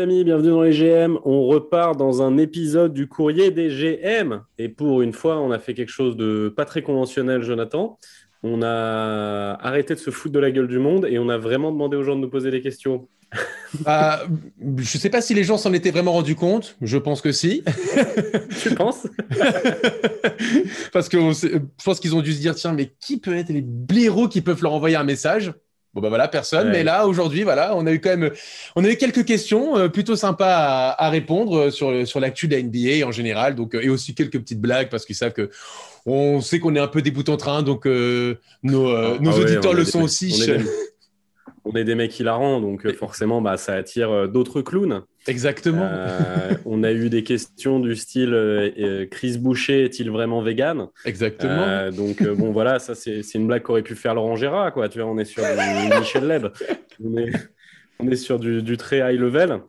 les amis, bienvenue dans les GM. On repart dans un épisode du courrier des GM. Et pour une fois, on a fait quelque chose de pas très conventionnel, Jonathan. On a arrêté de se foutre de la gueule du monde et on a vraiment demandé aux gens de nous poser des questions. Ah, je ne sais pas si les gens s'en étaient vraiment rendus compte. Je pense que si. tu penses? Parce que je pense qu'ils ont dû se dire tiens, mais qui peut être les blaireaux qui peuvent leur envoyer un message? Bon ben voilà, personne. Mais là, aujourd'hui, voilà, on a eu quand même, on a eu quelques questions euh, plutôt sympas à, répondre euh, sur sur l'actu de la NBA en général. Donc euh, et aussi quelques petites blagues parce qu'ils savent que on sait qu'on est un peu débout en train, donc nos, ah, nos ah auditeurs le sont aussi on est des mecs hilarants, donc euh, forcément, bah, ça attire euh, d'autres clowns. Exactement. Euh, on a eu des questions du style Chris Boucher est-il vraiment vegan? Exactement. donc bon, voilà, ça c'est une blague qu'aurait pu faire Laurent Gérard, quoi. Tu vois, on est sur du Michel Leb. On est, on est sur du, très high level.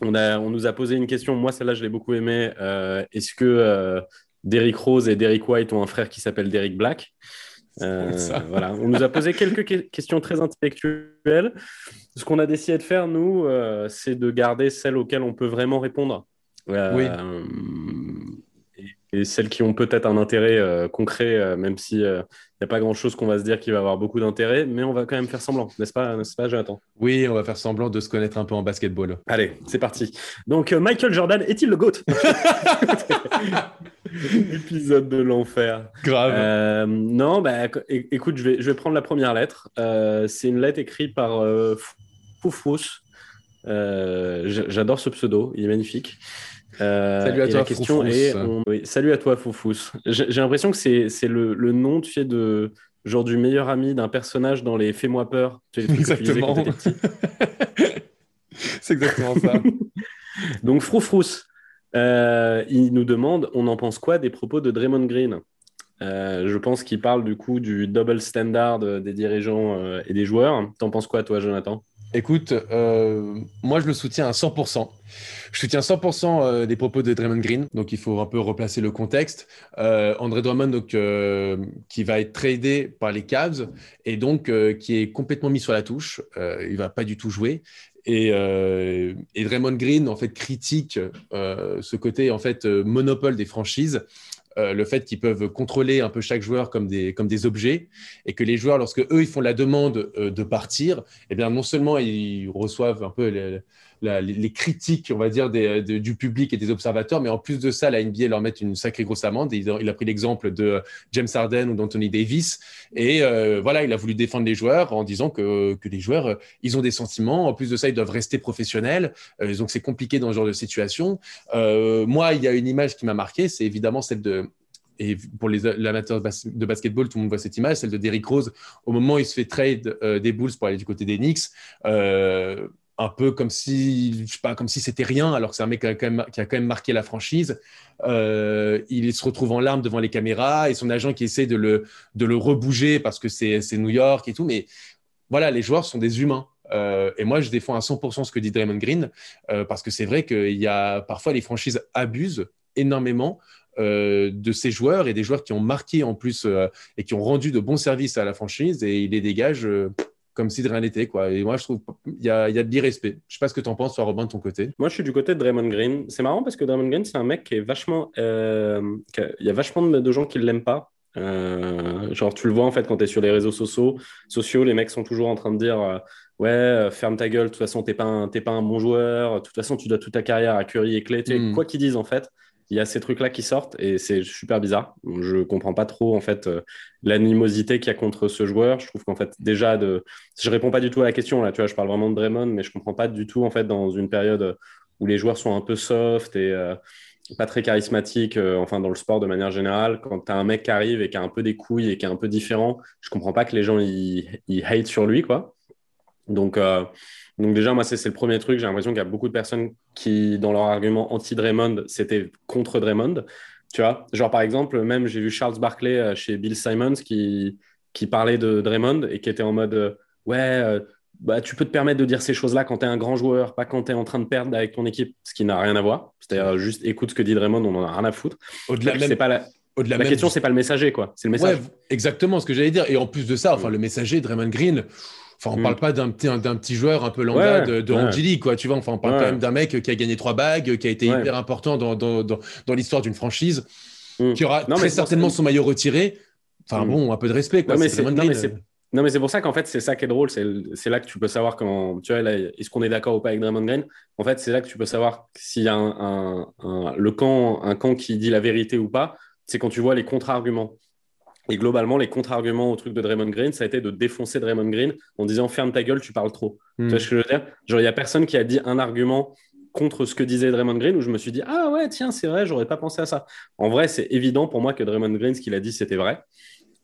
On, a, on nous a posé une question. Moi, celle-là, je l'ai beaucoup aimée. Est-ce que Derrick Rose et Derrick White ont un frère qui s'appelle Derrick Black? Euh, voilà. On nous a posé quelques questions très intellectuelles. Ce qu'on a décidé de faire, nous, euh, c'est de garder celles auxquelles on peut vraiment répondre. Euh, oui. Et, celles qui ont peut-être un intérêt concret, même s'il n'y a pas grand-chose qu'on va se dire qui va avoir beaucoup d'intérêt, mais on va quand même faire semblant, n'est-ce pas, n'est-ce pas, Jonathan? Oui, on va faire semblant de se connaître un peu en basketball. Allez, c'est parti. Donc, Michael Jordan est-il le GOAT? Épisode de l'enfer. Grave. Euh, non, bah, écoute, je vais, je vais prendre la première lettre. Euh, c'est une lettre écrite par euh, Foufous. J'adore ce pseudo, il est magnifique. salut à toi, la question est, Salut à toi, Foufous. J'ai l'impression que c'est le, le, nom, tu sais, de genre du meilleur ami d'un personnage dans les Fais-moi peur. exactement. c'est exactement ça. Donc, Froufrous. Euh, il nous demande on en pense quoi des propos de Draymond Green? Euh, Je pense qu'il parle du coup du double standard des dirigeants euh, et des joueurs. T'en penses quoi, toi, Jonathan? Écoute, moi je le soutiens à 100%. Je soutiens 100% des propos de Draymond Green, donc il faut un peu replacer le contexte. André Drummond, qui va être tradé par les Cavs et donc qui est complètement mis sur la touche. il va pas du tout jouer. Et, euh, Draymond Green en fait critique euh, ce côté en fait euh, monopole des franchises, euh, le fait qu'ils peuvent contrôler un peu chaque joueur comme des comme des objets et que les joueurs lorsque eux ils font la demande de partir, eh bien non seulement ils reçoivent un peu les, critiques, on va dire, du public et des observateurs. Mais en plus de ça, la NBA leur met une sacrée grosse amende. Il, a pris l'exemple de James Harden ou d'Anthony Davis. Et euh, voilà, il a voulu défendre les joueurs en disant que, les joueurs, euh, ils ont des sentiments. En plus de ça, ils doivent rester professionnels. Euh, donc, c'est compliqué dans ce genre de situation. moi, il y a une image qui m'a marqué, c'est évidemment celle de et pour les amateurs de basketball, tout le monde voit cette image, celle de Derrick Rose, au moment où il se fait trade des Bulls pour aller du côté des Knicks un peu comme si, je sais pas, comme si c'était rien, alors que c'est un mec qui a, quand même, marqué la franchise. Euh, il se retrouve en larmes devant les caméras et son agent qui essaie de le, rebouger parce que c'est New York et tout. Mais voilà, les joueurs sont des humains. Euh, et moi, je défends à 100% ce que dit Draymond Green euh, parce que c'est vrai qu'il y a parfois les franchises abusent énormément de ces joueurs et des joueurs qui ont marqué en plus et qui ont rendu de bons services à la franchise et il les dégage comme si de rien n'était. Quoi. Et moi, je trouve qu'il y a, y a de l'irrespect. Je sais pas ce que tu en penses, toi, Robin, de ton côté. Moi, je suis du côté de Draymond Green. C'est marrant parce que Draymond Green, c'est un mec qui est vachement. Euh, il y a vachement de, gens qui ne l'aiment pas. Euh, genre, tu le vois en fait quand tu es sur les réseaux sociaux, sociaux, les mecs sont toujours en train de dire euh, Ouais, ferme ta gueule, de toute façon, tu n'es pas, un, pas un bon joueur, de toute façon, tu dois toute ta carrière à Curry et Clay. Hmm. Quoi qu'ils disent en fait, il y a ces trucs-là qui sortent et c'est super bizarre. Je comprends pas trop en fait euh, l'animosité qu'il y a contre ce joueur. Je trouve qu'en fait déjà de, je réponds pas du tout à la question là. Tu vois, je parle vraiment de Draymond, mais je comprends pas du tout en fait dans une période où les joueurs sont un peu soft et euh, pas très charismatiques, euh, enfin dans le sport de manière générale. Quand tu as un mec qui arrive et qui a un peu des couilles et qui est un peu différent, je comprends pas que les gens ils, ils hate sur lui quoi. Donc donc déjà, moi, c'est le premier truc. J'ai l'impression qu'il y a beaucoup de personnes qui, dans leur argument anti-Draymond, c'était contre Draymond. Tu vois, genre par exemple, même j'ai vu Charles Barkley euh, chez Bill Simons qui, qui parlait de Draymond et qui était en mode euh, ouais, euh, bah, tu peux te permettre de dire ces choses-là quand tu es un grand joueur, pas quand tu es en train de perdre avec ton équipe, ce qui n'a rien à voir. C'est-à-dire juste écoute ce que dit Draymond, on en a rien à foutre. Au-delà pas au-delà La question, du- c'est pas le messager, quoi. C'est le message. Ouais, exactement ce que j'allais dire. Et en plus de ça, enfin, Mm. le messager, Draymond Green, enfin, on Mm. parle pas d'un petit, d'un petit joueur un peu lambda Ouais, de, de ouais. Quoi. Tu vois, enfin, on parle Ouais. quand même d'un mec qui a gagné trois bagues, qui a été hyper important dans, dans, dans, dans l'histoire d'une franchise, Mm. qui aura Non, très certainement son maillot retiré. Enfin, Mm. bon, un peu de respect, quoi. Non, mais c'est non, mais pour ça qu'en fait, c'est ça qui est drôle. C'est c'est là que tu peux savoir comment. Tu vois, est-ce qu'on est d'accord ou pas avec Draymond Green? En fait, c'est là que tu peux savoir s'il y a un, un- un- le camp, un camp qui dit la vérité ou pas. C'est quand tu vois les contre-arguments. Et globalement, les contre-arguments au truc de Draymond Green, ça a été de défoncer Draymond Green en disant ferme ta gueule, tu parles trop. Mm. Tu vois ce que je veux dire? Genre, il n'y a personne qui a dit un argument contre ce que disait Draymond Green où je me suis dit ah ouais, tiens, c'est vrai, j'aurais pas pensé à ça. En vrai, c'est évident pour moi que Draymond Green, ce qu'il a dit, c'était vrai.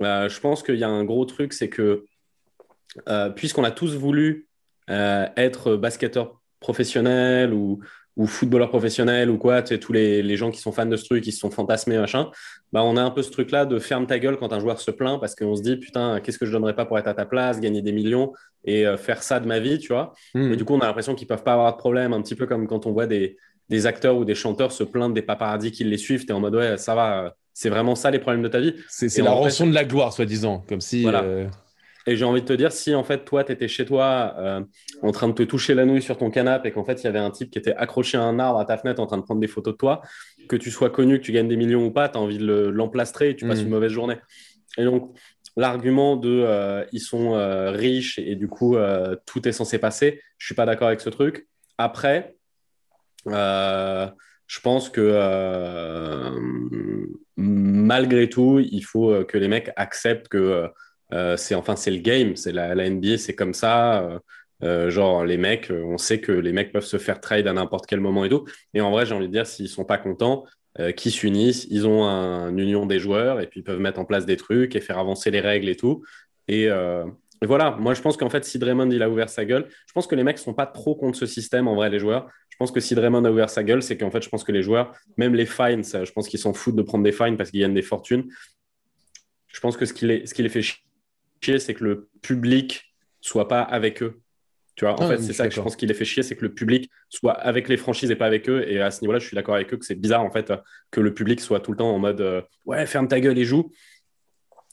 Euh, je pense qu'il y a un gros truc, c'est que euh, puisqu'on a tous voulu euh, être basketteur professionnel ou, ou footballeur professionnel ou quoi, tu sais, tous les, les gens qui sont fans de ce truc, qui se sont fantasmés, machin, bah, on a un peu ce truc-là de ferme ta gueule quand un joueur se plaint parce qu'on se dit putain, qu'est-ce que je donnerais pas pour être à ta place, gagner des millions et euh, faire ça de ma vie, tu vois. Mm. Et du coup, on a l'impression qu'ils peuvent pas avoir de problème, un petit peu comme quand on voit des, des acteurs ou des chanteurs se plaindre des paparazzis qui les suivent. Tu es en mode, ouais, ça va, euh, c'est vraiment ça les problèmes de ta vie. C'est la fait- rançon de la gloire, soi-disant. Comme si. Voilà. euh, Et j'ai envie de te dire, si en fait, toi, tu étais chez toi euh, en train de te toucher la nouille sur ton canapé et qu'en fait, il y avait un type qui était accroché à un arbre à ta fenêtre en train de prendre des photos de toi, que tu sois connu, que tu gagnes des millions ou pas, tu as envie de le- l'emplastrer et tu passes Mm. une mauvaise journée. Et donc, l'argument de euh, ils sont euh, riches et, du coup, tout est censé passer, je suis pas d'accord avec ce truc. Après, je pense que euh, malgré tout, il faut que les mecs acceptent que c'est enfin c'est le game, c'est la, la NBA, c'est comme ça. euh, euh, genre les mecs, euh, on sait que les mecs peuvent se faire trade à n'importe quel moment et tout. Et en vrai, j'ai envie de dire, s'ils sont pas contents, euh, qu'ils s'unissent, ils ont un, une union des joueurs et puis ils peuvent mettre en place des trucs et faire avancer les règles et tout. Et, euh, voilà, moi je pense qu'en fait, si Draymond il a ouvert sa gueule, je pense que les mecs sont pas trop contre ce système en vrai, les joueurs. Je pense que si Draymond a ouvert sa gueule, c'est qu'en fait, je pense que les joueurs, même les fines, je pense qu'ils s'en foutent de prendre des fines parce qu'ils gagnent des fortunes. Je pense que ce qui les, ce qui les fait chier, c'est que le public soit pas avec eux. Tu vois, en Ah, fait, c'est ça que je pense qui les fait chier, c'est que le public soit avec les franchises et pas avec eux. Et à ce niveau-là, je suis d'accord avec eux que c'est bizarre, en fait, que le public soit tout le temps en mode euh, ouais, ferme ta gueule et joue.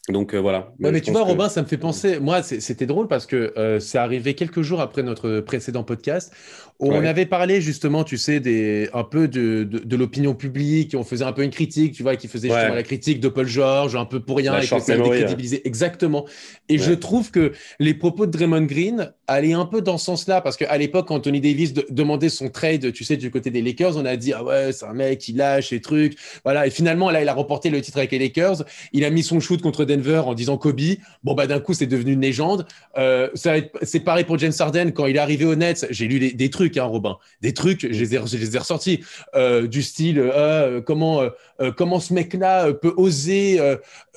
Donc euh, voilà. Ouais, mais tu vois, que- Robin, ça me fait penser. Moi, c'était drôle parce que euh, c'est arrivé quelques jours après notre précédent podcast où on avait parlé justement, tu sais, des, un peu de, de, de l'opinion publique. On faisait un peu une critique, tu vois, qui faisait justement Ouais. la critique de Paul George, un peu pour rien, La et que décrédibilisait. Exactement. Et je trouve que les propos de Draymond Green allaient un peu dans ce sens-là parce qu'à l'époque, quand Anthony Davis de- demandait son trade, tu sais, du côté des Lakers, on a dit, ah ouais, c'est un mec qui lâche les trucs. Voilà. Et finalement, là, il a remporté le titre avec les Lakers. Il a mis son shoot contre Denver en disant Kobe. Bon, bah, d'un coup, c'est devenu une légende. Euh, c'est pareil pour James Harden. Quand il est arrivé au Nets, j'ai lu des, des trucs, hein, Robin. Des trucs, je les ai, je les ai ressortis. Euh, du style, euh, euh, comment, euh, comment ce mec-là peut oser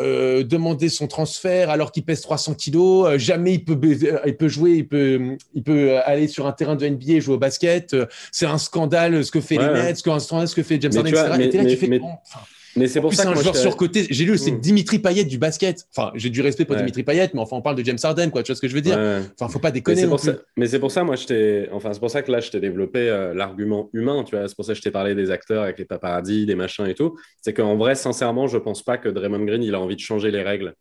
demander son transfert alors qu'il pèse 300 kilos. jamais il peut, il peut jouer, il peut, il peut aller sur un terrain de NBA et jouer au basket. c'est un scandale ce que fait Ouais, les ouais. Nets, un scandale ce que fait James Mais Harden, tu vois, etc. mais- et t'es là, mais- tu fais, mais- bon, enfin, Mais c'est pour plus, ça c'est que un joueur surcoté. J'ai lu, c'est Mm. Dimitri Payet du basket. Enfin, j'ai du respect pour Ouais. Dimitri Payet, mais enfin, on parle de James Harden, quoi. Tu vois ce que je veux dire? Ouais. Enfin, faut pas déconner. mais c'est pour ça, moi, je t'ai. Enfin, c'est pour ça que là, je t'ai développé euh, l'argument humain, tu vois. C'est pour ça que je t'ai parlé des acteurs avec les paparazzis, des machins et tout. C'est qu'en vrai, sincèrement, je pense pas que Draymond Green, il a envie de changer les règles.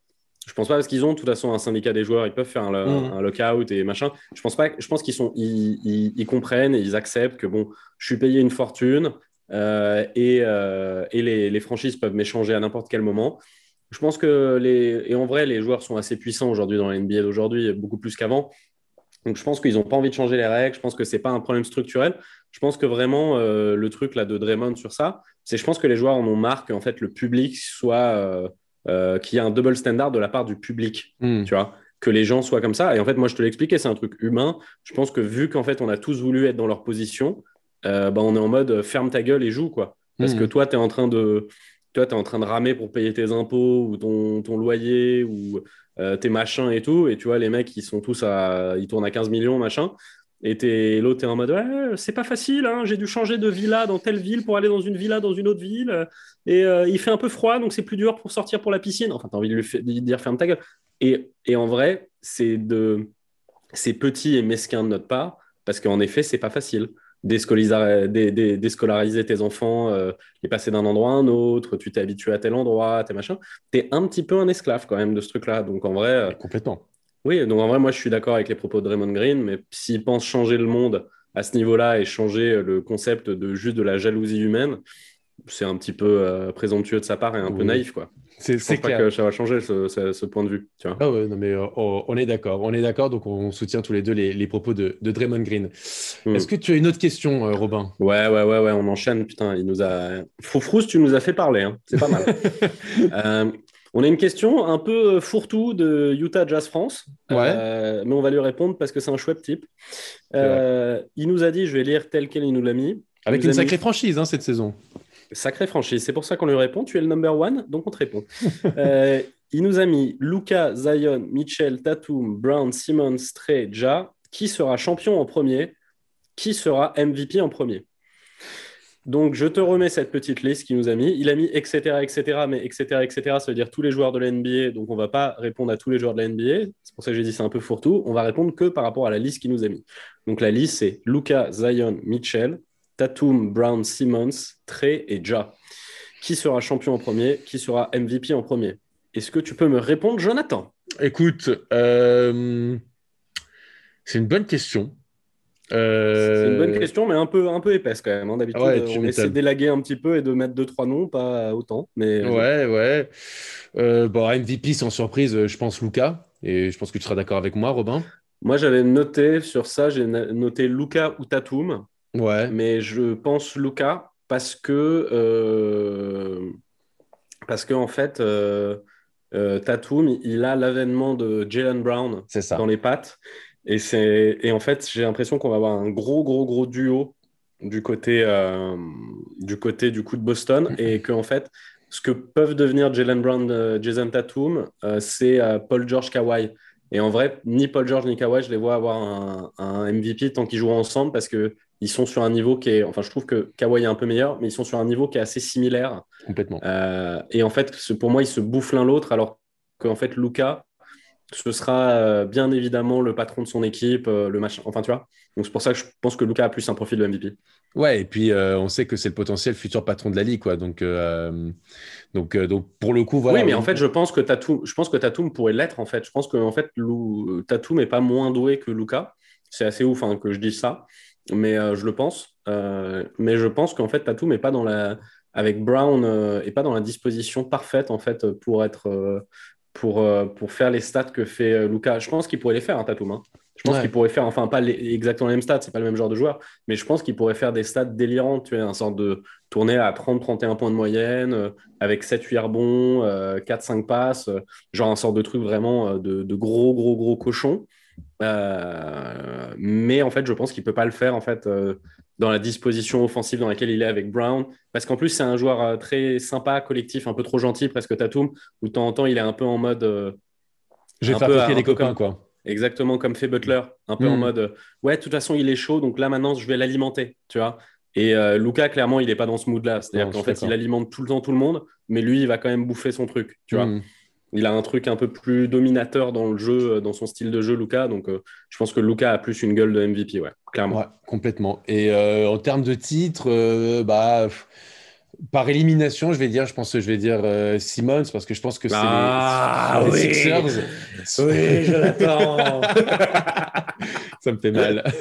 Je pense pas parce qu'ils ont de toute façon un syndicat des joueurs, ils peuvent faire un, Mm. un lockout et machin. Je pense pas. Je pense qu'ils sont, ils, ils- ils comprennent et ils acceptent que bon, je suis payé une fortune euh, et, euh, et les, les franchises peuvent m'échanger à n'importe quel moment. Je pense que les et en vrai, les joueurs sont assez puissants aujourd'hui dans la NBA d'aujourd'hui, beaucoup plus qu'avant. Donc je pense qu'ils n'ont pas envie de changer les règles. Je pense que c'est pas un problème structurel. Je pense que vraiment euh, le truc là de Draymond sur ça, c'est je pense que les joueurs en ont marre qu'en fait le public soit qu'il y ait un double standard de la part du public Mm. tu vois, que les gens soient comme ça. Et en fait, moi, je te l'expliquais, c'est un truc humain. Je pense que vu qu'en fait, on a tous voulu être dans leur position, euh, bah, on est en mode euh, ferme ta gueule et joue, quoi. Parce Mhm. que toi, tu es en train de. Toi, es en train de ramer pour payer tes impôts ou ton, ton loyer ou euh, tes machins et tout. Et tu vois, les mecs, ils sont tous à. Ils tournent à 15 millions, machin. Et t'es- l'autre est en mode ouais, c'est pas facile, hein, j'ai dû changer de villa dans telle ville pour aller dans une villa dans une autre ville. Et euh, il fait un peu froid, donc c'est plus dur pour sortir pour la piscine. Enfin, t'as envie de lui, de lui dire ferme ta gueule. Et, et en vrai, c'est de c'est petit et mesquin de notre part, parce qu'en effet, c'est pas facile. Déscolariser tes enfants, euh, les passer d'un endroit à un autre, tu t'es habitué à tel endroit, tes machins. Tu es un petit peu un esclave quand même de ce truc-là. Donc en vrai. Euh, complètement. Oui, donc en vrai, moi je suis d'accord avec les propos de Raymond Green, mais s'il pense changer le monde à ce niveau-là et changer le concept de juste de la jalousie humaine, c'est un petit peu euh, présomptueux de sa part et un peu naïf, quoi. C'est pas que ça va changer ce, point de vue. Tu vois. Ah ouais, non, mais euh, on est d'accord. On est d'accord, donc on soutient tous les deux les, propos de, de, Draymond Green. Hmm. Est-ce que tu as une autre question, euh, Robin? Ouais, ouais, ouais, ouais, on enchaîne. Putain, il nous a. Froufrous, tu nous as fait parler. Hein. C'est pas mal. on a une question un peu fourre-tout de Utah Jazz France. Ouais. mais on va lui répondre parce que c'est un chouette type. il nous a dit, je vais lire tel quel il nous l'a mis. Avec une sacrée franchise hein, cette saison. Sacrée franchise. C'est pour ça qu'on lui répond. Tu es le number one, donc on te répond. Euh, il nous a mis Luca, Zion, Mitchell, Tatum, Brown, Simmons, Trey, Ja. Qui sera champion en premier? Qui sera MVP en premier? Donc, je te remets cette petite liste qu'il nous a mis. Il a mis etc., etc., mais etc., etc., ça veut dire tous les joueurs de la NBA. Donc, on ne va pas répondre à tous les joueurs de la NBA. C'est pour ça que j'ai dit c'est un peu fourre-tout. On va répondre que par rapport à la liste qu'il nous a mis. Donc, la liste, c'est Luca, Zion, Mitchell, Tatum, Brown, Simmons, Trey et Ja. Qui sera champion en premier? Qui sera MVP en premier? Est-ce que tu peux me répondre, Jonathan? Écoute, euh, c'est une bonne question. Euh, c'est une bonne question, mais un peu, un peu épaisse quand même. Hein. D'habitude, on essaie d'élaguer un petit peu et de mettre deux, trois noms, pas autant. Mais... Ouais, ouais. Euh, bon, MVP, sans surprise, je pense Luca. Et je pense que tu seras d'accord avec moi, Robin? Moi, j'avais noté sur ça, j'ai noté Luca ou Tatum. Ouais. Mais je pense Luca parce que, euh, parce que en fait, euh, euh, Tatum, il a l'avènement de Jalen Brown dans les pattes. Et, et en fait, j'ai l'impression qu'on va avoir un gros, gros, gros duo du côté, du côté du coup de Boston. et que, en fait, ce que peuvent devenir Jalen Brown, Jason Tatum, c'est Paul George Kawhi. Et en vrai, ni Paul George ni Kawhi, je les vois avoir un, un MVP tant qu'ils jouent ensemble parce que ils sont sur un niveau qui est. Enfin, je trouve que Kawhi est un peu meilleur, mais ils sont sur un niveau qui est assez similaire. Complètement. Euh, et en fait, pour moi, ils se bouffent l'un l'autre, alors qu'en fait, Luca, ce sera euh, bien évidemment le patron de son équipe, euh, le machin. Enfin, tu vois. Donc, c'est pour ça que je pense que Luca a plus un profil de MVP. Ouais, et puis on sait que c'est le potentiel futur patron de la ligue, quoi. Donc, donc, donc pour le coup, voilà. Oui, mais en fait, je pense que Tatum, je pense que Tatum pourrait l'être, en fait. Je pense que en fait, Tatum n'est pas moins doué que Luca. C'est assez ouf hein, que je dise ça mais euh, je le pense. Euh, mais je pense qu'en fait, Tatum n'est pas dans la, avec Brown, euh, et pas dans la disposition parfaite en fait pour être, pour, pour faire les stats que fait Luca. Je pense qu'il pourrait les faire, hein, Tatum. Hein. Je pense qu'il pourrait faire, enfin pas exactement les mêmes stats, c'est pas le même genre de joueur, mais je pense qu'il pourrait faire des stats délirants, tu vois, un sorte de tournée à 30-31 points de moyenne, avec 7-8 rebonds, 4-5 passes, genre un sorte de truc vraiment de, de gros, gros, gros cochon. Euh, mais en fait, je pense qu'il peut pas le faire en fait euh, dans la disposition offensive dans laquelle il est avec Brown, parce qu'en plus c'est un joueur euh, très sympa, collectif, un peu trop gentil, presque Tatum, où de temps en temps il est un peu en mode. J'ai fait des copains quoi. Exactement comme fait Butler, un peu en hmm. mode ouais, de toute façon il est chaud, donc là maintenant je vais l'alimenter, tu vois. Et Luca, clairement, il n'est pas dans ce mood-là. C'est-à-dire qu'en fait, il alimente tout le temps tout le monde, mais lui, il va quand même bouffer son truc, tu vois. Il a un truc un peu plus dominateur dans le jeu, euh, dans son style de jeu, Luca. Donc, euh, je pense que Luca a plus une gueule de MVP, ouais, clairement. Ouais, complètement. Et euh, en termes de titres, bah, par élimination, je vais dire, je pense que je vais dire Simmons parce que je pense que c'est ah, les, oui. Sixers. Oui, je l'attends. ça me fait mal.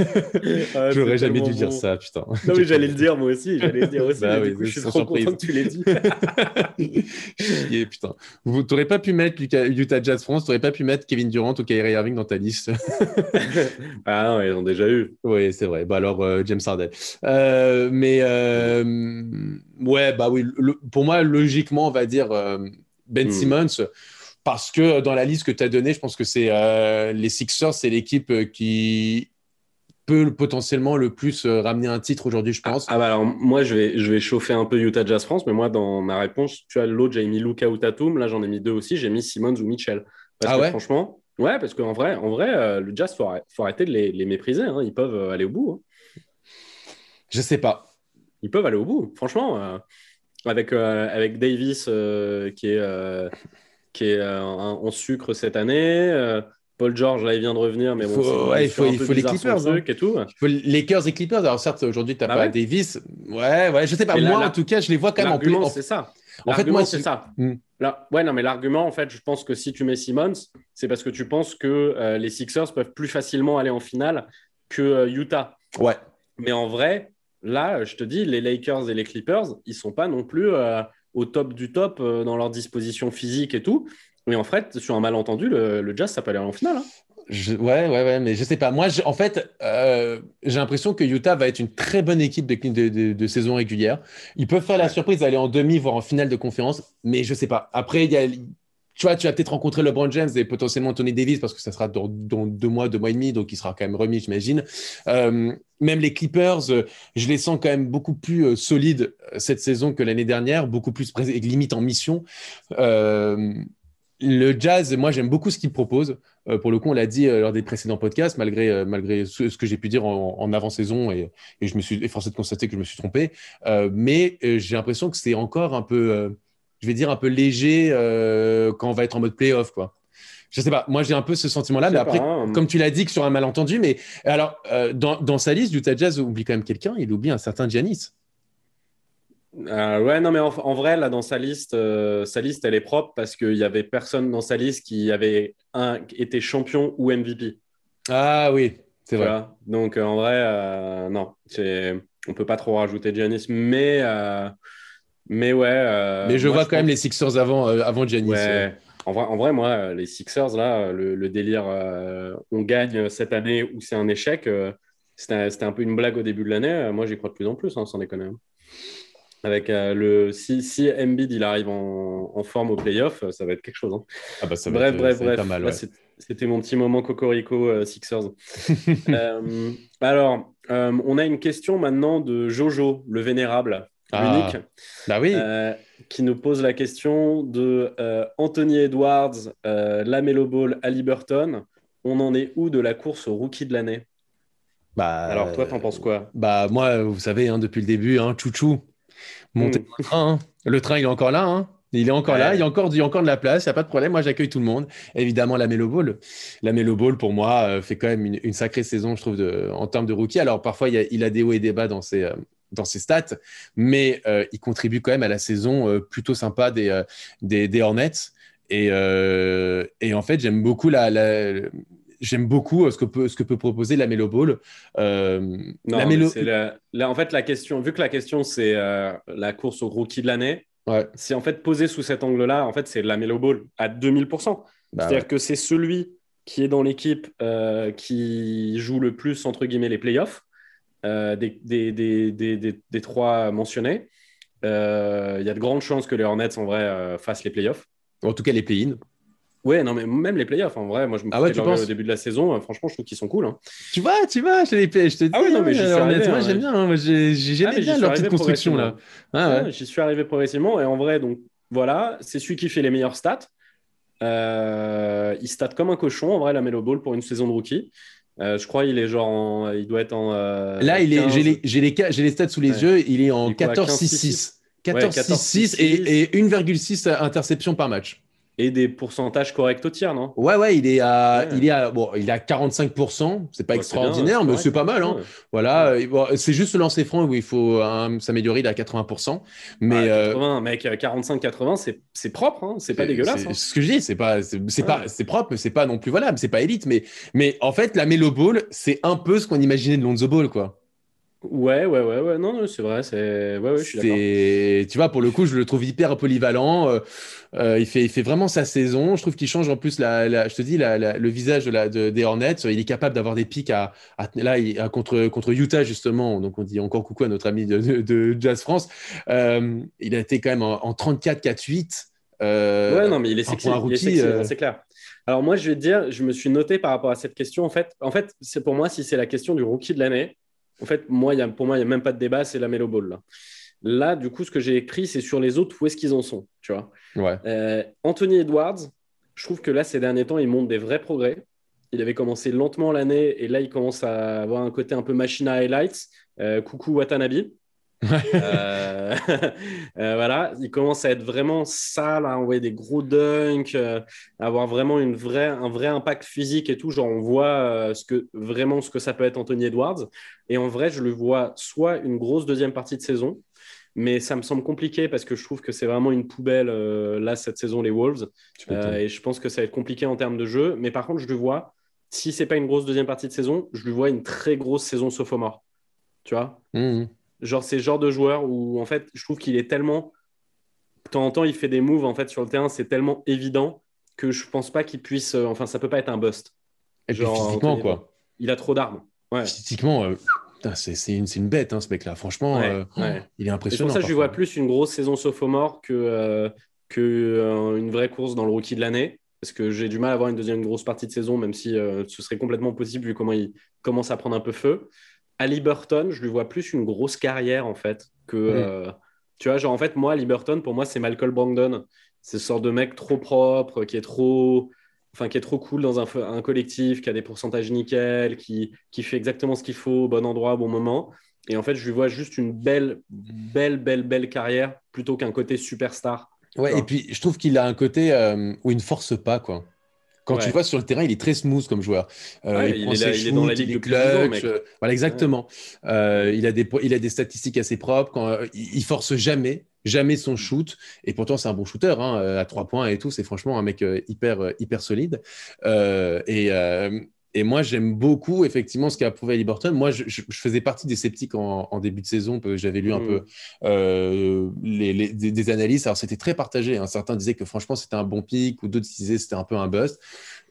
Ah, J'aurais jamais dû dire ça, putain. Non, mais j'allais le dire moi aussi. J'allais le dire aussi. Bah je suis trop content que tu l'aies dit. Chier, putain. Vous n'aurez pas pu mettre Utah Jazz France, tu n'aurais pas pu mettre Kevin Durant ou Kyrie Irving dans ta liste. ah non, ils ont déjà eu. Oui, c'est vrai. Bah alors, euh, James Harden. Euh, mais euh, ouais, bah oui. pour moi, logiquement, on va dire Ben hmm. Simmons parce que dans la liste que tu as donnée, je pense que c'est euh, les Sixers, c'est l'équipe euh, qui peut potentiellement le plus euh, ramener un titre aujourd'hui, je pense. Ah, bah alors moi je vais je vais chauffer un peu Utah Jazz France, mais moi dans ma réponse, tu as l'autre, j'ai mis Luca ou Tatum, là j'en ai mis deux aussi, j'ai mis Simmons ou Mitchell. Parce ah que ouais franchement, ouais, parce qu'en vrai, en vrai, le Jazz faut, faut arrêter de les, mépriser, hein. ils peuvent aller au bout. Hein. Je sais pas. Ils peuvent aller au bout, franchement. avec avec Davis qui est qui est euh, en sucre cette année. Euh, Paul George, là, il vient de revenir, mais bon, faut, ouais, il faut, il faut les Clippers. Hein. Et tout. Il faut Lakers et Clippers. Alors, certes, aujourd'hui, tu n'as bah pas Davis. Ouais, ouais, je sais pas. moi, en tout cas, je les vois quand même en plus. c'est ça. En fait, moi, c'est ça. Hmm. Là, ouais, non, mais l'argument, en fait, je pense que si tu mets Simmons, c'est parce que tu penses que euh, les Sixers peuvent plus facilement aller en finale que euh, Utah. Ouais. Mais en vrai, là, je te dis, les Lakers et les Clippers, ils sont pas non plus euh, au top du top dans leur disposition physique et tout. Mais en fait, sur un malentendu, le, Jazz, ça peut aller en finale. Hein. ouais, ouais, ouais, mais je sais pas. Moi, en fait, euh, j'ai l'impression que Utah va être une très bonne équipe de, de, saison régulière. Ils peuvent faire la surprise d'aller en demi, voire en finale de conférence, mais je sais pas. Après, il y a, tu vois, tu vas peut-être rencontrer LeBron James et potentiellement Tony Davis parce que ça sera dans, deux mois, deux mois et demi, donc il sera quand même remis, j'imagine. Euh, même les Clippers, euh, je les sens quand même beaucoup plus solides cette saison que l'année dernière, beaucoup plus limite en mission. Euh, le jazz, moi j'aime beaucoup ce qu'il propose. Euh, pour le coup, on l'a dit euh, lors des précédents podcasts, malgré, euh, malgré ce, que j'ai pu dire en, avant-saison, et, je me suis forcé de constater que je me suis trompé. mais j'ai l'impression que c'est encore un peu, je vais dire, un peu léger quand on va être en mode playoff. Quoi. Je sais pas, moi j'ai un peu ce sentiment-là, mais après, hein. comme tu l'as dit, que sur un malentendu, mais alors, dans, dans, sa liste, Utah Jazz oublie quand même quelqu'un, il oublie un certain Giannis. Euh, ouais, non, mais en, vrai, là, dans sa liste, euh, sa liste, elle est propre parce qu'il n'y avait personne dans sa liste qui avait un, été champion ou MVP. Ah oui, c'est vrai. Donc, en vrai, euh, non, on ne peut pas trop rajouter Giannis, mais, mais ouais. mais je vois quand même les Sixers avant, avant Giannis. Ouais. En vrai, en vrai, moi, les Sixers, là, le, délire, on gagne cette année ou c'est un échec, c'était un peu une blague au début de l'année. Moi, j'y crois de plus en plus, hein, sans déconner. Hein. Avec euh, le si, si Embiid il arrive en, forme au playoff, euh, ça va être quelque chose. Hein. Ah bah ça va bref, bref, bref. Mal, C'était mon petit moment Cocorico euh, Sixers. alors, on a une question maintenant de Jojo, le vénérable, ah. unique, bah oui. qui nous pose la question de Anthony Edwards, Lamelo Ball, Ali Burton. On en est où de la course au rookie de l'année? Bah, Alors, toi, t'en penses quoi? Bah, moi, vous savez, hein, depuis le début, hein, chouchou, monter hmm. le train. Hein. Le train, il est encore là. Hein. Il est encore là, il y, a encore, il y a encore de la place, il n'y a pas de problème. Moi, j'accueille tout le monde. Évidemment, la Melo Ball. La Melo Ball, pour moi, euh, fait quand même une, sacrée saison, je trouve, de, en termes de rookie. Alors, parfois, il, a, des hauts et des bas dans ses, euh, dans ses stats, mais euh, il contribue quand même à la saison plutôt sympa des, des, Hornets. Et, et, en fait, j'aime beaucoup la, j'aime beaucoup euh, ce que peut, ce que peut proposer la Melo Ball. Euh, non, la en fait, la question, vu que la question, c'est euh, la course au rookie de l'année, c'est en fait posé sous cet angle-là, en fait, c'est la Melo Ball à 2000%. Bah C'est-à-dire que c'est celui qui est dans l'équipe qui joue le plus, entre guillemets, les playoffs des, des, des, des, trois mentionnés. Il y a de grandes chances que les Hornets, en vrai, fassent les playoffs. En tout cas, les play-in. Ouais, non, mais même les playoffs, en vrai, moi je me ah ouais, tu penses au début de la saison, euh, franchement, je trouve qu'ils sont cool. Hein. Tu vois, tu vois, je, les, je te dis, ah ouais, non, mais hein, moi j'aime bien, hein, j'aime ah, bien leur petite construction là. Ah, ouais. J'y suis arrivé progressivement et en vrai, donc voilà, c'est celui qui fait les meilleures stats. Euh, il stat comme un cochon, en vrai, la Melo Ball pour une saison de rookie. Euh, je crois il est genre, il doit être en. là, il est, j'ai les, les, les, stats sous les yeux, il est en 14-6-6. 14-6-6 et, et 1,6 interceptions par match et des pourcentages corrects au tiers, non? Ouais, ouais, il est à, il est à, bon, il est à 45%. C'est pas extraordinaire, mais c'est pas mal. Hein. Voilà, euh, c'est juste le lancer franc où il faut euh, s'améliorer. Il est à 80%. Mais 80, mec, 45-80, c'est propre. Hein. C'est pas dégueulasse. C'est ce que je dis. C'est pas, c'est pas, c'est propre, mais c'est pas non plus voilà, c'est pas élite. Mais, mais en fait, la Melo Ball, c'est un peu ce qu'on imaginait de Lonzo Ball, quoi. Ouais, ouais, ouais, ouais, non, c'est vrai, c'est, ouais, ouais, je suis d'accord. Tu vois, pour le coup, je le trouve hyper polyvalent. Euh, euh, il fait, il fait vraiment sa saison. Je trouve qu'il change en plus la, je te dis, la, le visage de la, de, des Hornets. Il est capable d'avoir des pics à, là, à, contre, contre Utah justement. Donc on dit encore coucou à notre ami de, de, Jazz France. Euh, il a été quand même en, 34, 4, 8. ouais, non, mais il est sexy, c'est clair. Alors moi, je vais te dire, je me suis noté par rapport à cette question. En fait, en fait, c'est pour moi si c'est la question du rookie de l'année. En fait, moi, y a, pour moi, il n'y a même pas de débat, c'est la Melo Ball. Là. là, du coup, ce que j'ai écrit, c'est sur les autres, où est-ce qu'ils en sont. Tu vois euh, Anthony Edwards, je trouve que là, ces derniers temps, il montre des vrais progrès. Il avait commencé lentement l'année et là, il commence à avoir un côté un peu machine à highlights. Euh, coucou Watanabe. Euh, voilà, il commence à être vraiment sale, à envoyer des gros dunks, à avoir vraiment une vraie, un vrai impact physique et tout. Genre, on voit ce que, vraiment ce que ça peut être Anthony Edwards. Et en vrai, je le vois soit une grosse deuxième partie de saison, mais ça me semble compliqué parce que je trouve que c'est vraiment une poubelle là cette saison les Wolves et je pense que ça va être compliqué en termes de jeu mais par contre je le vois si c'est pas une grosse deuxième partie de saison, je lui vois une très grosse saison sophomore. Tu vois? Mmh. Genre, c'est le genre de joueur où, en fait, je trouve qu'il est tellement. De temps en temps, il fait des moves en fait, sur le terrain, c'est tellement évident que je pense pas qu'il puisse. Euh, enfin, ça peut pas être un bust. Et Genre, physiquement, quoi. Il a trop d'armes. Ouais. Physiquement, euh, c'est une, une, bête, hein, ce mec-là. Franchement, euh, il est impressionnant. C'est pour ça que je lui vois plus une grosse saison sophomore que, que une vraie course dans le rookie de l'année parce que j'ai du mal à avoir une deuxième grosse partie de saison, même si euh, ce serait complètement possible vu comment il commence à prendre un peu feu. Ali Burton, je lui vois plus une grosse carrière en fait que. Euh, tu vois, genre en fait, moi, Ali Burton, pour moi, c'est Malcolm Brandon. C'est ce sort de mec trop propre, qui est trop. Enfin, qui est trop cool dans un, un collectif, qui a des pourcentages nickel, qui, qui fait exactement ce qu'il faut, au bon endroit, au bon moment. Et en fait, je lui vois juste une belle, belle, belle, belle carrière plutôt qu'un côté superstar Ouais, et puis je trouve qu'il a un côté euh, où il ne force pas, quoi. Quand tu vois sur le terrain, il est très smooth comme joueur. Euh, il, est dans la ligue il clutch, euh, voilà, exactement. il, a des, il a des statistiques assez propres. Quand, il, force jamais, jamais son shoot. Et pourtant, c'est un bon shooter hein, à trois points et tout. C'est franchement un mec hyper, hyper solide. et, et moi, j'aime beaucoup effectivement ce qu'a prouvé Liberton. Moi, je, faisais partie des sceptiques en, début de saison. J'avais lu un mmh. peu euh, les, des, analyses. Alors, c'était très partagé. Hein. Certains disaient que franchement, c'était un bon pic, ou d'autres disaient que c'était un peu un bust.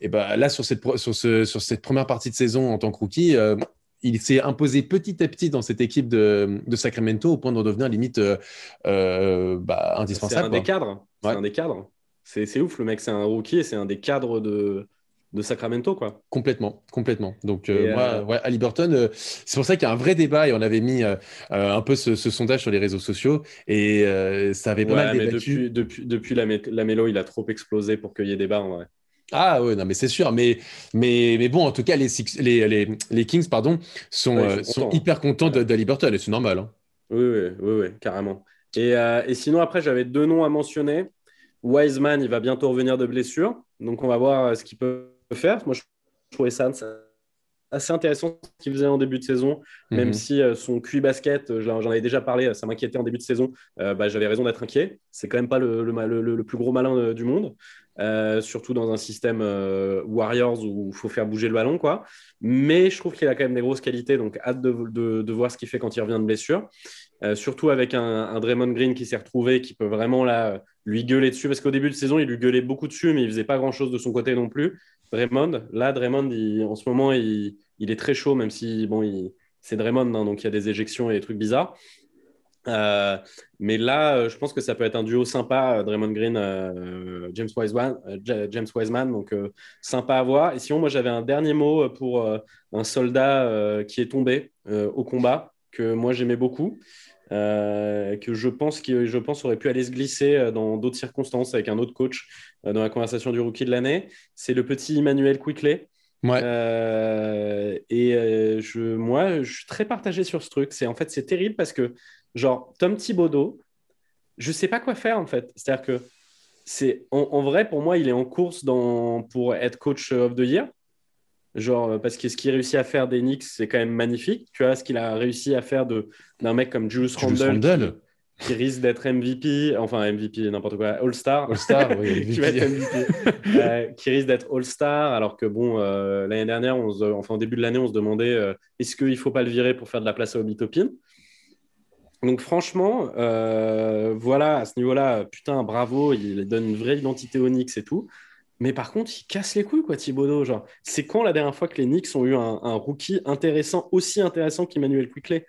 Et ben là, sur cette, sur, ce, sur cette première partie de saison en tant que rookie, euh, il s'est imposé petit à petit dans cette équipe de, de Sacramento au point de devenir limite euh, bah, indispensable. C'est un des cadres. C'est un des cadres. C'est ouf, le mec, c'est un rookie et c'est un des cadres de, de Sacramento, quoi. Complètement, complètement. Donc, euh, moi, euh, ouais, Burton, euh, c'est pour ça qu'il y a un vrai débat et on avait mis un peu ce, sondage sur les réseaux sociaux et ça avait pas mal débattu. Depuis, depuis, la, la mélo, il a trop explosé pour qu'il y ait débat, en vrai. Ah ouais, non, mais c'est sûr. Mais, mais, mais bon, en tout cas, les, les, les, les Kings pardon, sont, sont, hyper contents Burton et c'est normal. Hein. Oui, oui, oui, oui, carrément. Et, et sinon, après, j'avais deux noms à mentionner. Wiseman, il va bientôt revenir de blessure. Donc, on va voir ce qu'il peut faire. Moi, je trouvais ça assez intéressant ce qu'il faisait en début de saison, même mhm. si euh, son QI basket, euh, j'en avais déjà parlé, ça m'inquiétait en début de saison, euh, bah, j'avais raison d'être inquiet. C'est quand même pas le, le, plus gros malin du monde, surtout dans un système Warriors où il faut faire bouger le ballon. quoi. Mais je trouve qu'il a quand même des grosses qualités, donc hâte de, de, voir ce qu'il fait quand il revient de blessure. Surtout avec un, Draymond Green qui s'est retrouvé, qui peut vraiment là, lui gueuler dessus, parce qu'au début de saison, il lui gueulait beaucoup dessus, mais il faisait pas grand-chose de son côté non plus. Draymond. Là, Draymond, en ce moment, il, est très chaud, même si bon, c'est Draymond, hein, donc il y a des éjections et des trucs bizarres. Euh, mais là, euh, je pense que ça peut être un duo sympa, euh, Draymond Green, James, Wiseman, James Wiseman, donc sympa à voir. Et sinon, moi, j'avais un dernier mot pour un soldat qui est tombé au combat, que moi j'aimais beaucoup. Euh, que je pense, qui, je pense aurait pu aller se glisser euh, dans d'autres circonstances avec un autre coach euh, dans la conversation du rookie de l'année. C'est le petit Emmanuel Quickley. Ouais. et je, moi, je suis très partagé sur ce truc. C'est en fait, c'est terrible parce que, genre, Tom Thibodeau, je sais pas quoi faire en fait. C'est-à-dire que c'est en, vrai, pour moi, il est en course dans, pour être coach of the year. Genre, euh, parce que ce qu'il réussit à faire des Knicks, c'est quand même magnifique. Tu vois, ce qu'il a réussi à faire d'un mec comme Julius Randle, Qui, risque d'être MVP, enfin MVP, n'importe quoi, All-Star. All-Star, oui, qui va être MVP. Euh, qui risque d'être All-Star, alors que bon, euh, l'année dernière, on enfin, au début de l'année, on se demandait est-ce qu'il ne faut pas le virer pour faire de la place à Obi donc franchement, voilà, à ce niveau-là, putain, bravo, il donne une vraie identité aux Knicks et tout. Mais par contre, il casse les couilles, quoi, Thibodeau. Genre, c'est quand la dernière fois que les Knicks ont eu un, rookie intéressant, aussi intéressant qu'Emmanuel Quickley?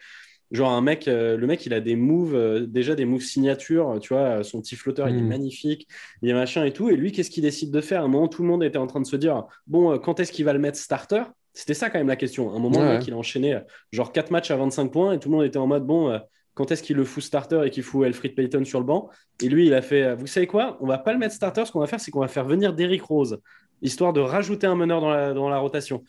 Genre, un mec, euh, le mec, il a des moves, euh, déjà des moves signature, tu vois, son petit flotteur, il est hmm. magnifique, il est machin et tout. Et lui, qu'est-ce qu'il décide de faire? À un moment, tout le monde était en train de se dire, bon, euh, quand est-ce qu'il va le mettre starter? C'était ça quand même la question. À un moment, il a enchaîné genre 4 matchs à 25 points et tout le monde était en mode, bon, quand est-ce qu'il le fout starter et qu'il fout Alfred Payton sur le banc. Et lui, il a fait, vous savez quoi? On va pas le mettre starter. Ce qu'on va faire, c'est qu'on va faire venir Derrick Rose, histoire de rajouter un meneur dans la, rotation.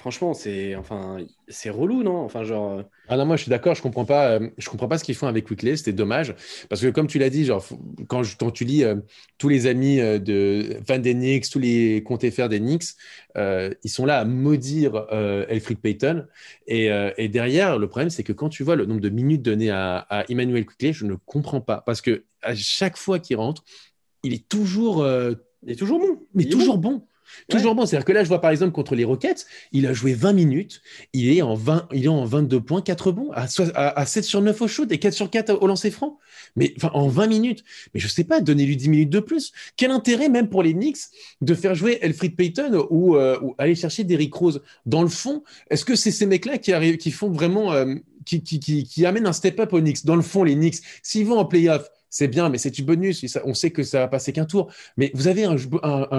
Franchement, c'est enfin, c'est relou, non? Enfin, genre. Euh, ah non, moi je suis d'accord, je comprends pas, euh, je comprends pas ce qu'ils font avec Quickly, c'était dommage. Parce que comme tu l'as dit, genre quand, tu lis euh, tous les amis de Van den tous les comptes FR des Knicks, ils sont là à maudire Elfried Payton. Et, derrière le problème c'est que quand tu vois le nombre de minutes données à, Emmanuel Quickly, je ne comprends pas. Parce que à chaque fois qu'il rentre, il est toujours, il est toujours bon, mais toujours bon. Toujours bon. C'est-à-dire que là, je vois par exemple contre les Rockets, il a joué 20 minutes, il est en, 20, il est en 22 points, 4 bons, à, à, 7 sur 9 au shoot et 4 sur 4 au lancer franc. Mais enfin, en 20 minutes. Mais je sais pas, donnez-lui 10 minutes de plus. Quel intérêt, même pour les Knicks, de faire jouer Elfried Payton ou, euh, aller chercher Derrick Rose Dans le fond, est-ce que c'est ces mecs-là qui, qui font vraiment. Euh, qui, qui amènent un step-up aux Knicks Dans le fond, les Knicks, s'ils vont en playoff, c'est bien, mais c'est du bonus. On sait que ça va passer qu'un tour. Mais vous avez un,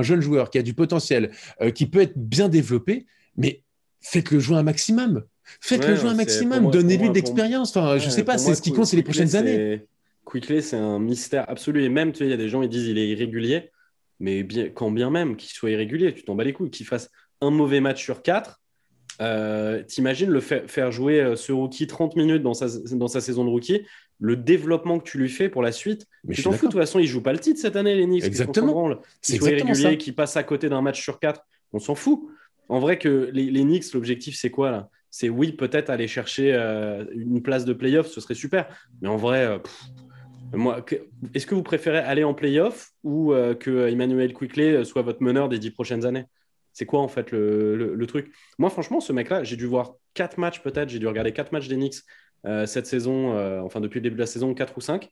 jeune joueur qui a du potentiel, euh, qui peut être bien développé, mais faites-le jouer un maximum. Faites-le jouer un maximum. Donnez-lui de l'expérience. Enfin, je sais pas, c'est ce qui compte, c'est les prochaines années. Quickly, c'est un mystère absolu. Et même, tu sais, il y a des gens qui disent il est irrégulier. Mais bien, quand bien même qu'il soit irrégulier, tu t'en bats les couilles. Qu'il fasse un mauvais match sur quatre, euh, t'imagines le faire, jouer euh, ce rookie 30 minutes dans sa, dans sa saison de rookie, le développement que tu lui fais pour la suite. Mais tu t'en fous, de toute façon, il joue pas le titre cette année, les Knicks. Exactement. C'est régulier, qui passe à côté d'un match sur quatre, on s'en fout. En vrai, que les, les Knicks, l'objectif, c'est quoi là? C'est oui, peut-être aller chercher euh, une place de playoff, ce serait super. Mais en vrai, moi, est-ce que vous préférez aller en playoff ou que Emmanuel Quickley soit votre meneur des dix prochaines années? C'est quoi en fait le, truc? Moi, franchement, ce mec-là, j'ai dû voir quatre matchs peut-être, j'ai dû regarder quatre matchs d'Enix euh, cette saison, euh, enfin depuis le début de la saison, quatre ou cinq.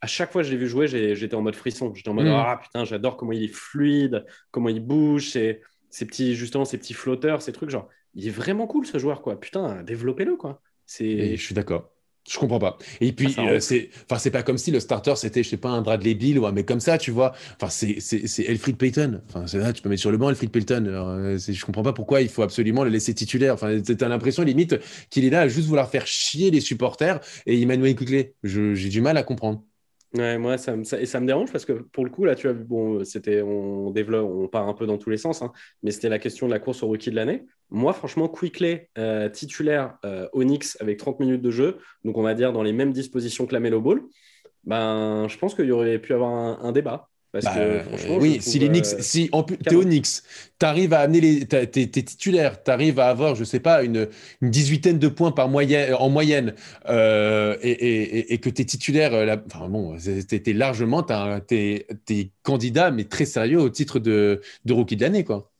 À chaque fois que je l'ai vu jouer, j'étais en mode frisson. J'étais en mode mm. ah putain, j'adore comment il est fluide, comment il bouge, ses, petits justement ces petits flotteurs, ces trucs genre. Il est vraiment cool ce joueur quoi. Putain, développez-le quoi. C'est. Je suis d'accord. Je comprends pas. Et puis, euh, c'est, enfin, c'est pas comme si le starter c'était, je sais pas, un Bradley Bill ou un mec comme ça, tu vois. Enfin, c'est, c'est, c'est Elfried Payton. Enfin, c'est là, tu peux mettre sur le banc Elfried Payton. Alors, euh, je comprends pas pourquoi il faut absolument le laisser titulaire. Enfin, t'as l'impression limite qu'il est là à juste vouloir faire chier les supporters et Emmanuel Quigley. j'ai du mal à comprendre. Ouais, moi, ça, et ça me dérange parce que pour le coup, là, tu as vu, bon, c'était, on développe, on part un peu dans tous les sens, hein, mais c'était la question de la course au rookie de l'année. Moi, franchement, Quickly, euh, titulaire euh, Onyx avec 30 minutes de jeu, donc on va dire dans les mêmes dispositions que la Melo Ball, ben, je pense qu'il y aurait pu avoir un débat. Parce que, bah, franchement, oui, si les Knicks, euh, si en t'es au Knicks, t'arrives à amener les, t'es, titulaire, t'arrives à avoir, je sais pas, une, une dix-huitaine de points par moyenne, en moyenne, euh, et, et, et, que t'es titulaire, euh, enfin bon, t'es, largement, t'es, t'es candidat, mais très sérieux au titre de, de rookie de l'année, quoi.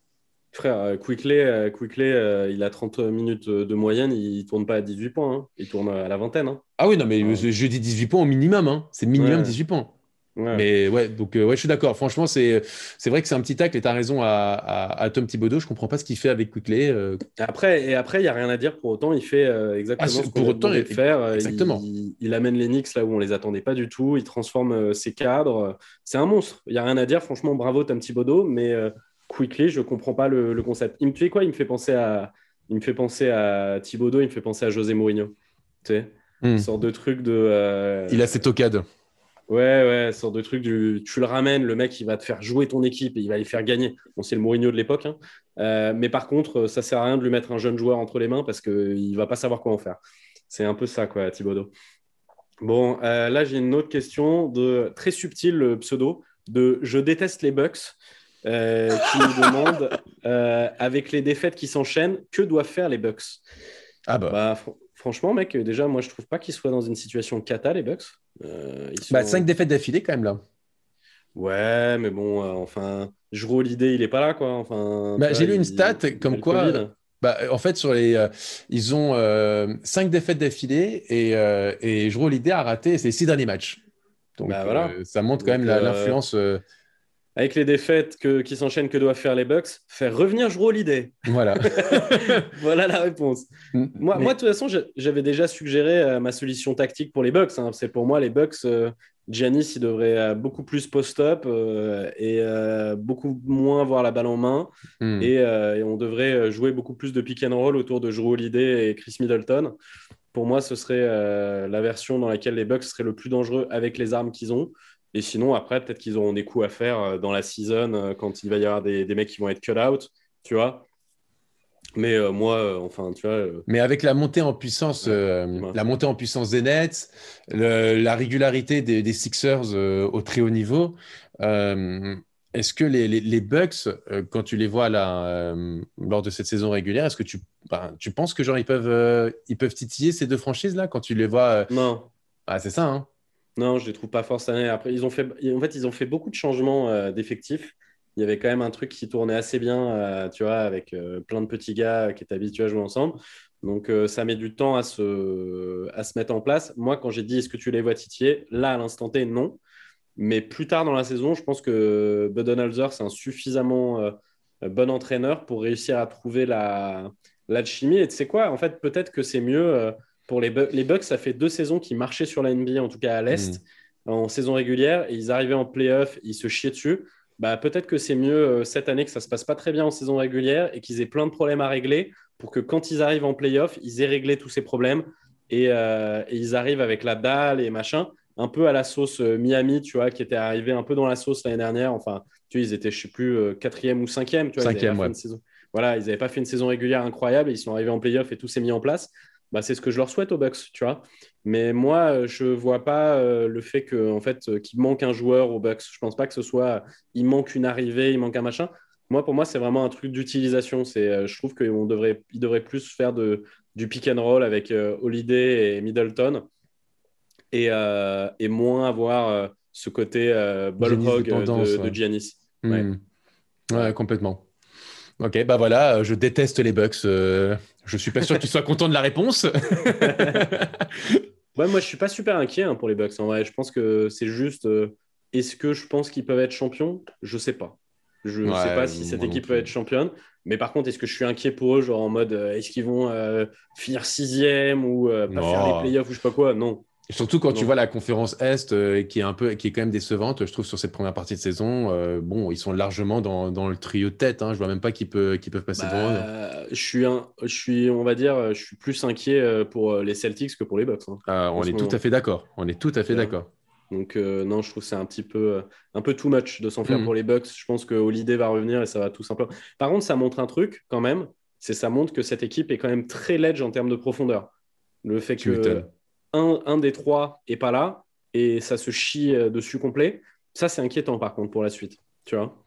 Frère, Quickly, Quickly il a 30 minutes de moyenne, il tourne pas à 18 points, hein. il tourne à la vingtaine. Hein. Ah oui, non, mais je dis 18 points au minimum, hein. c'est minimum 18 points. Mais ouais, donc euh, ouais, je suis d'accord. Franchement, c'est c'est vrai que c'est un petit tacle et tu as raison à, à, Tom Thibodeau. Je comprends pas ce qu'il fait avec Quickley. Euh. Après, et après, il n'y a rien à dire. Pour autant, il fait euh, exactement ah, ce pour autant, il faire. Exactement. Il, amène les Knicks là où on les attendait pas du tout. Il transforme ses cadres. C'est un monstre. Il n'y a rien à dire. Franchement, bravo Tom Thibodeau. Mais Quickly, je comprends pas le, concept. Il me fait quoi? Il me fait penser à, il me fait penser à Thibodeau. Il me fait penser à José Mourinho. Tu sais, hmm. une sorte de truc de. Il a ses tocades. Ouais, ouais, sorte de truc du tu le ramènes, le mec il va te faire jouer ton équipe et il va les faire gagner. Bon, c'est le Mourinho de l'époque, hein. euh, mais par contre, ça sert à rien de lui mettre un jeune joueur entre les mains parce qu'il va pas savoir quoi en faire. C'est un peu ça, quoi, Thibodeau. Bon, euh, là j'ai une autre question de très subtil le pseudo de Je déteste les Bucks. Euh, qui nous demande avec les défaites qui s'enchaînent, que doivent faire les Bucks? Ah bah. bah franchement, mec, déjà, moi je trouve pas qu'ils soient dans une situation cata, les Bucks. Euh, bah, 5 défaites d'affilée quand même là. Ouais, mais bon, euh, enfin, Jero l'idée, il est pas là, quoi. Enfin, bah, j'ai lu une stat comme quoi. Bah, en fait, sur les, euh, ils ont 5 défaites d'affilée et, et Jero l'idée a raté ses 6 derniers matchs. Donc bah, voilà. ça montre quand même l'influence avec les défaites que, qui s'enchaînent que doivent faire les Bucks, faire revenir Jero l'idée. Voilà. voilà la réponse. Mm. Moi, moi, de toute façon, j'avais déjà suggéré euh, ma solution tactique pour les Bucks. Hein. C'est pour moi, les Bucks, euh, Giannis, il devrait euh, beaucoup plus post-up et beaucoup moins avoir la balle en main. Mm. Et, on devrait jouer beaucoup plus de pick and roll autour de Jero Holiday et Chris Middleton. Pour moi, ce serait la version dans laquelle les Bucks seraient le plus dangereux avec les armes qu'ils ont. Et sinon, après, peut-être qu'ils auront des coups à faire euh, dans la season euh, quand il va y avoir des, mecs qui vont être cut out, tu vois. Mais euh, moi, euh, enfin, tu vois. euh, Mais avec la montée en puissance, Ouais. la montée en puissance des Nets, le- la régularité des, des Sixers au très haut niveau, est-ce que les, les, les Bucks, quand tu les vois là, lors de cette saison régulière, est-ce que tu, ben, tu penses que genre ils peuvent, ils peuvent titiller ces deux franchises là quand tu les vois non, Ah, c'est ça, hein? Non, je les trouve pas année. Après, ils ont fait, en fait, ils ont fait beaucoup de changements euh, d'effectifs. Il y avait quand même un truc qui tournait assez bien, euh, tu vois, avec euh, plein de petits gars qui étaient habitués à jouer ensemble. Donc, euh, ça met du temps à se, à se mettre en place. Moi, quand j'ai dit est-ce que tu les vois titiller, là, à l'instant T, non. Mais plus tard dans la saison, je pense que Budenholzer, c'est un suffisamment euh, bon entraîneur pour réussir à trouver la l'alchimie. Et tu sais quoi, en fait, peut-être que c'est mieux euh, pour les, Bu- les Bucks. Ça fait deux saisons qu'ils marchaient sur la NBA, en tout cas à l'Est, en saison régulière, et ils arrivaient en playoff, ils se chiaient dessus. Bah, peut-être que c'est mieux euh, cette année que ça se passe pas très bien en saison régulière et qu'ils aient plein de problèmes à régler pour que quand ils arrivent en playoff, ils aient réglé tous ces problèmes et, euh, et ils arrivent avec la dalle et machin un peu à la sauce euh, Miami, tu vois, qui était arrivé un peu dans la sauce l'année dernière. Enfin, tu vois, ils étaient, je sais plus, quatrième ou cinquième. Tu vois, Cinquième, ouais. Voilà, ils n'avaient pas fait une saison régulière incroyable. Ils sont arrivés en playoff et tout s'est mis en place. Bah, c'est ce que je leur souhaite aux Bucks, tu vois. Mais moi, euh, je vois pas euh, le fait que, en fait, euh, qu'il manque un joueur aux Bucks. Je pense pas que ce soit, il manque une arrivée, il manque un machin. Moi, pour moi, c'est vraiment un truc d'utilisation. C'est, euh, je trouve qu'on devrait, il devrait plus faire de, du pick and roll avec euh, Holiday et Middleton et, et moins avoir ce côté ball hog de, de Giannis. Hmm. Ouais. Ouais, complètement. Ok, bah voilà, euh, je déteste les Bucks. euh, je suis pas sûr que tu sois content de la réponse. Ouais, moi, je suis pas super inquiet hein, pour les Bucks. En vrai, je pense que c'est juste. euh, Est-ce que je pense qu'ils peuvent être champions? Je sais pas. Je ne Ouais, sais pas si cette équipe peut être championne. Mais par contre, est-ce que je suis inquiet pour eux, genre en mode euh, est-ce qu'ils vont euh, finir sixième ou euh, pas faire les playoffs ou je sais pas quoi? Non. Surtout quand tu vois la conférence Est, euh, qui est un peu, qui est quand même décevante, je trouve, sur cette première partie de saison. euh, bon, ils sont largement dans, dans le trio de tête. Hein, je vois même pas qui, peut, qui peuvent passer devant eux. Bah, je suis un, je suis, on va dire, je suis plus inquiet euh, pour les Celtics que pour les Bucks. hein. Ah, on est tout à fait d'accord. On est tout à fait d'accord. Donc euh, non, je trouve que c'est un petit peu, un peu too much de s'en faire Mhm. pour les Bucks. Je pense que Holiday va revenir et ça va tout simplement. Par contre, ça montre un truc quand même. C'est ça montre que cette équipe est quand même très ledge en termes de profondeur. Le fait Tu que. Un, un des trois est pas là et ça se chie euh, dessus complet. Ça, c'est inquiétant par contre pour la suite. Tu vois.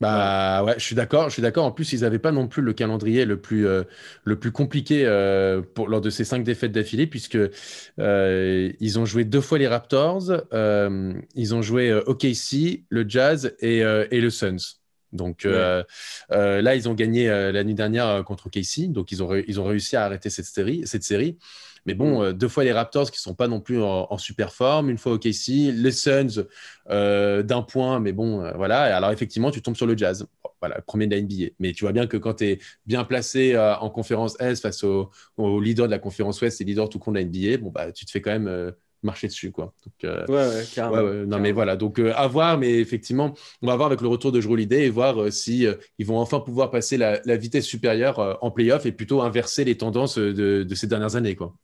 Bah ouais, je suis d'accord, je suis d'accord. En plus, ils n'avaient pas non plus le calendrier le plus, euh, le plus compliqué euh, pour, lors de ces cinq défaites d'affilée, puisque euh, ils ont joué deux fois les Raptors, ils ont joué OKC, le Jazz et, et le Suns. Donc là, ils ont gagné la nuit dernière contre OKC, donc ils ont, ils ont réussi à arrêter cette série. Cette série. Mais bon, Mm. euh, deux fois les Raptors qui sont pas non plus en, en super forme, une fois OKC, les Suns euh, d'un point, mais bon, euh, voilà. Alors effectivement, tu tombes sur le Jazz. Voilà, premier de la NBA. Mais tu vois bien que quand tu es bien placé euh, en conférence Est face au, au leader de la conférence Ouest et leader tout compte de la NBA, bon, bah, tu te fais quand même marcher dessus. Quoi. Donc, euh, Ouais, ouais, carrément. Ouais, non, mais voilà. Donc, euh, à voir, mais effectivement, on va voir avec le retour de Jrue Holiday et voir euh, si ils vont enfin pouvoir passer la, la vitesse supérieure en playoff et plutôt inverser les tendances de, de ces dernières années, quoi.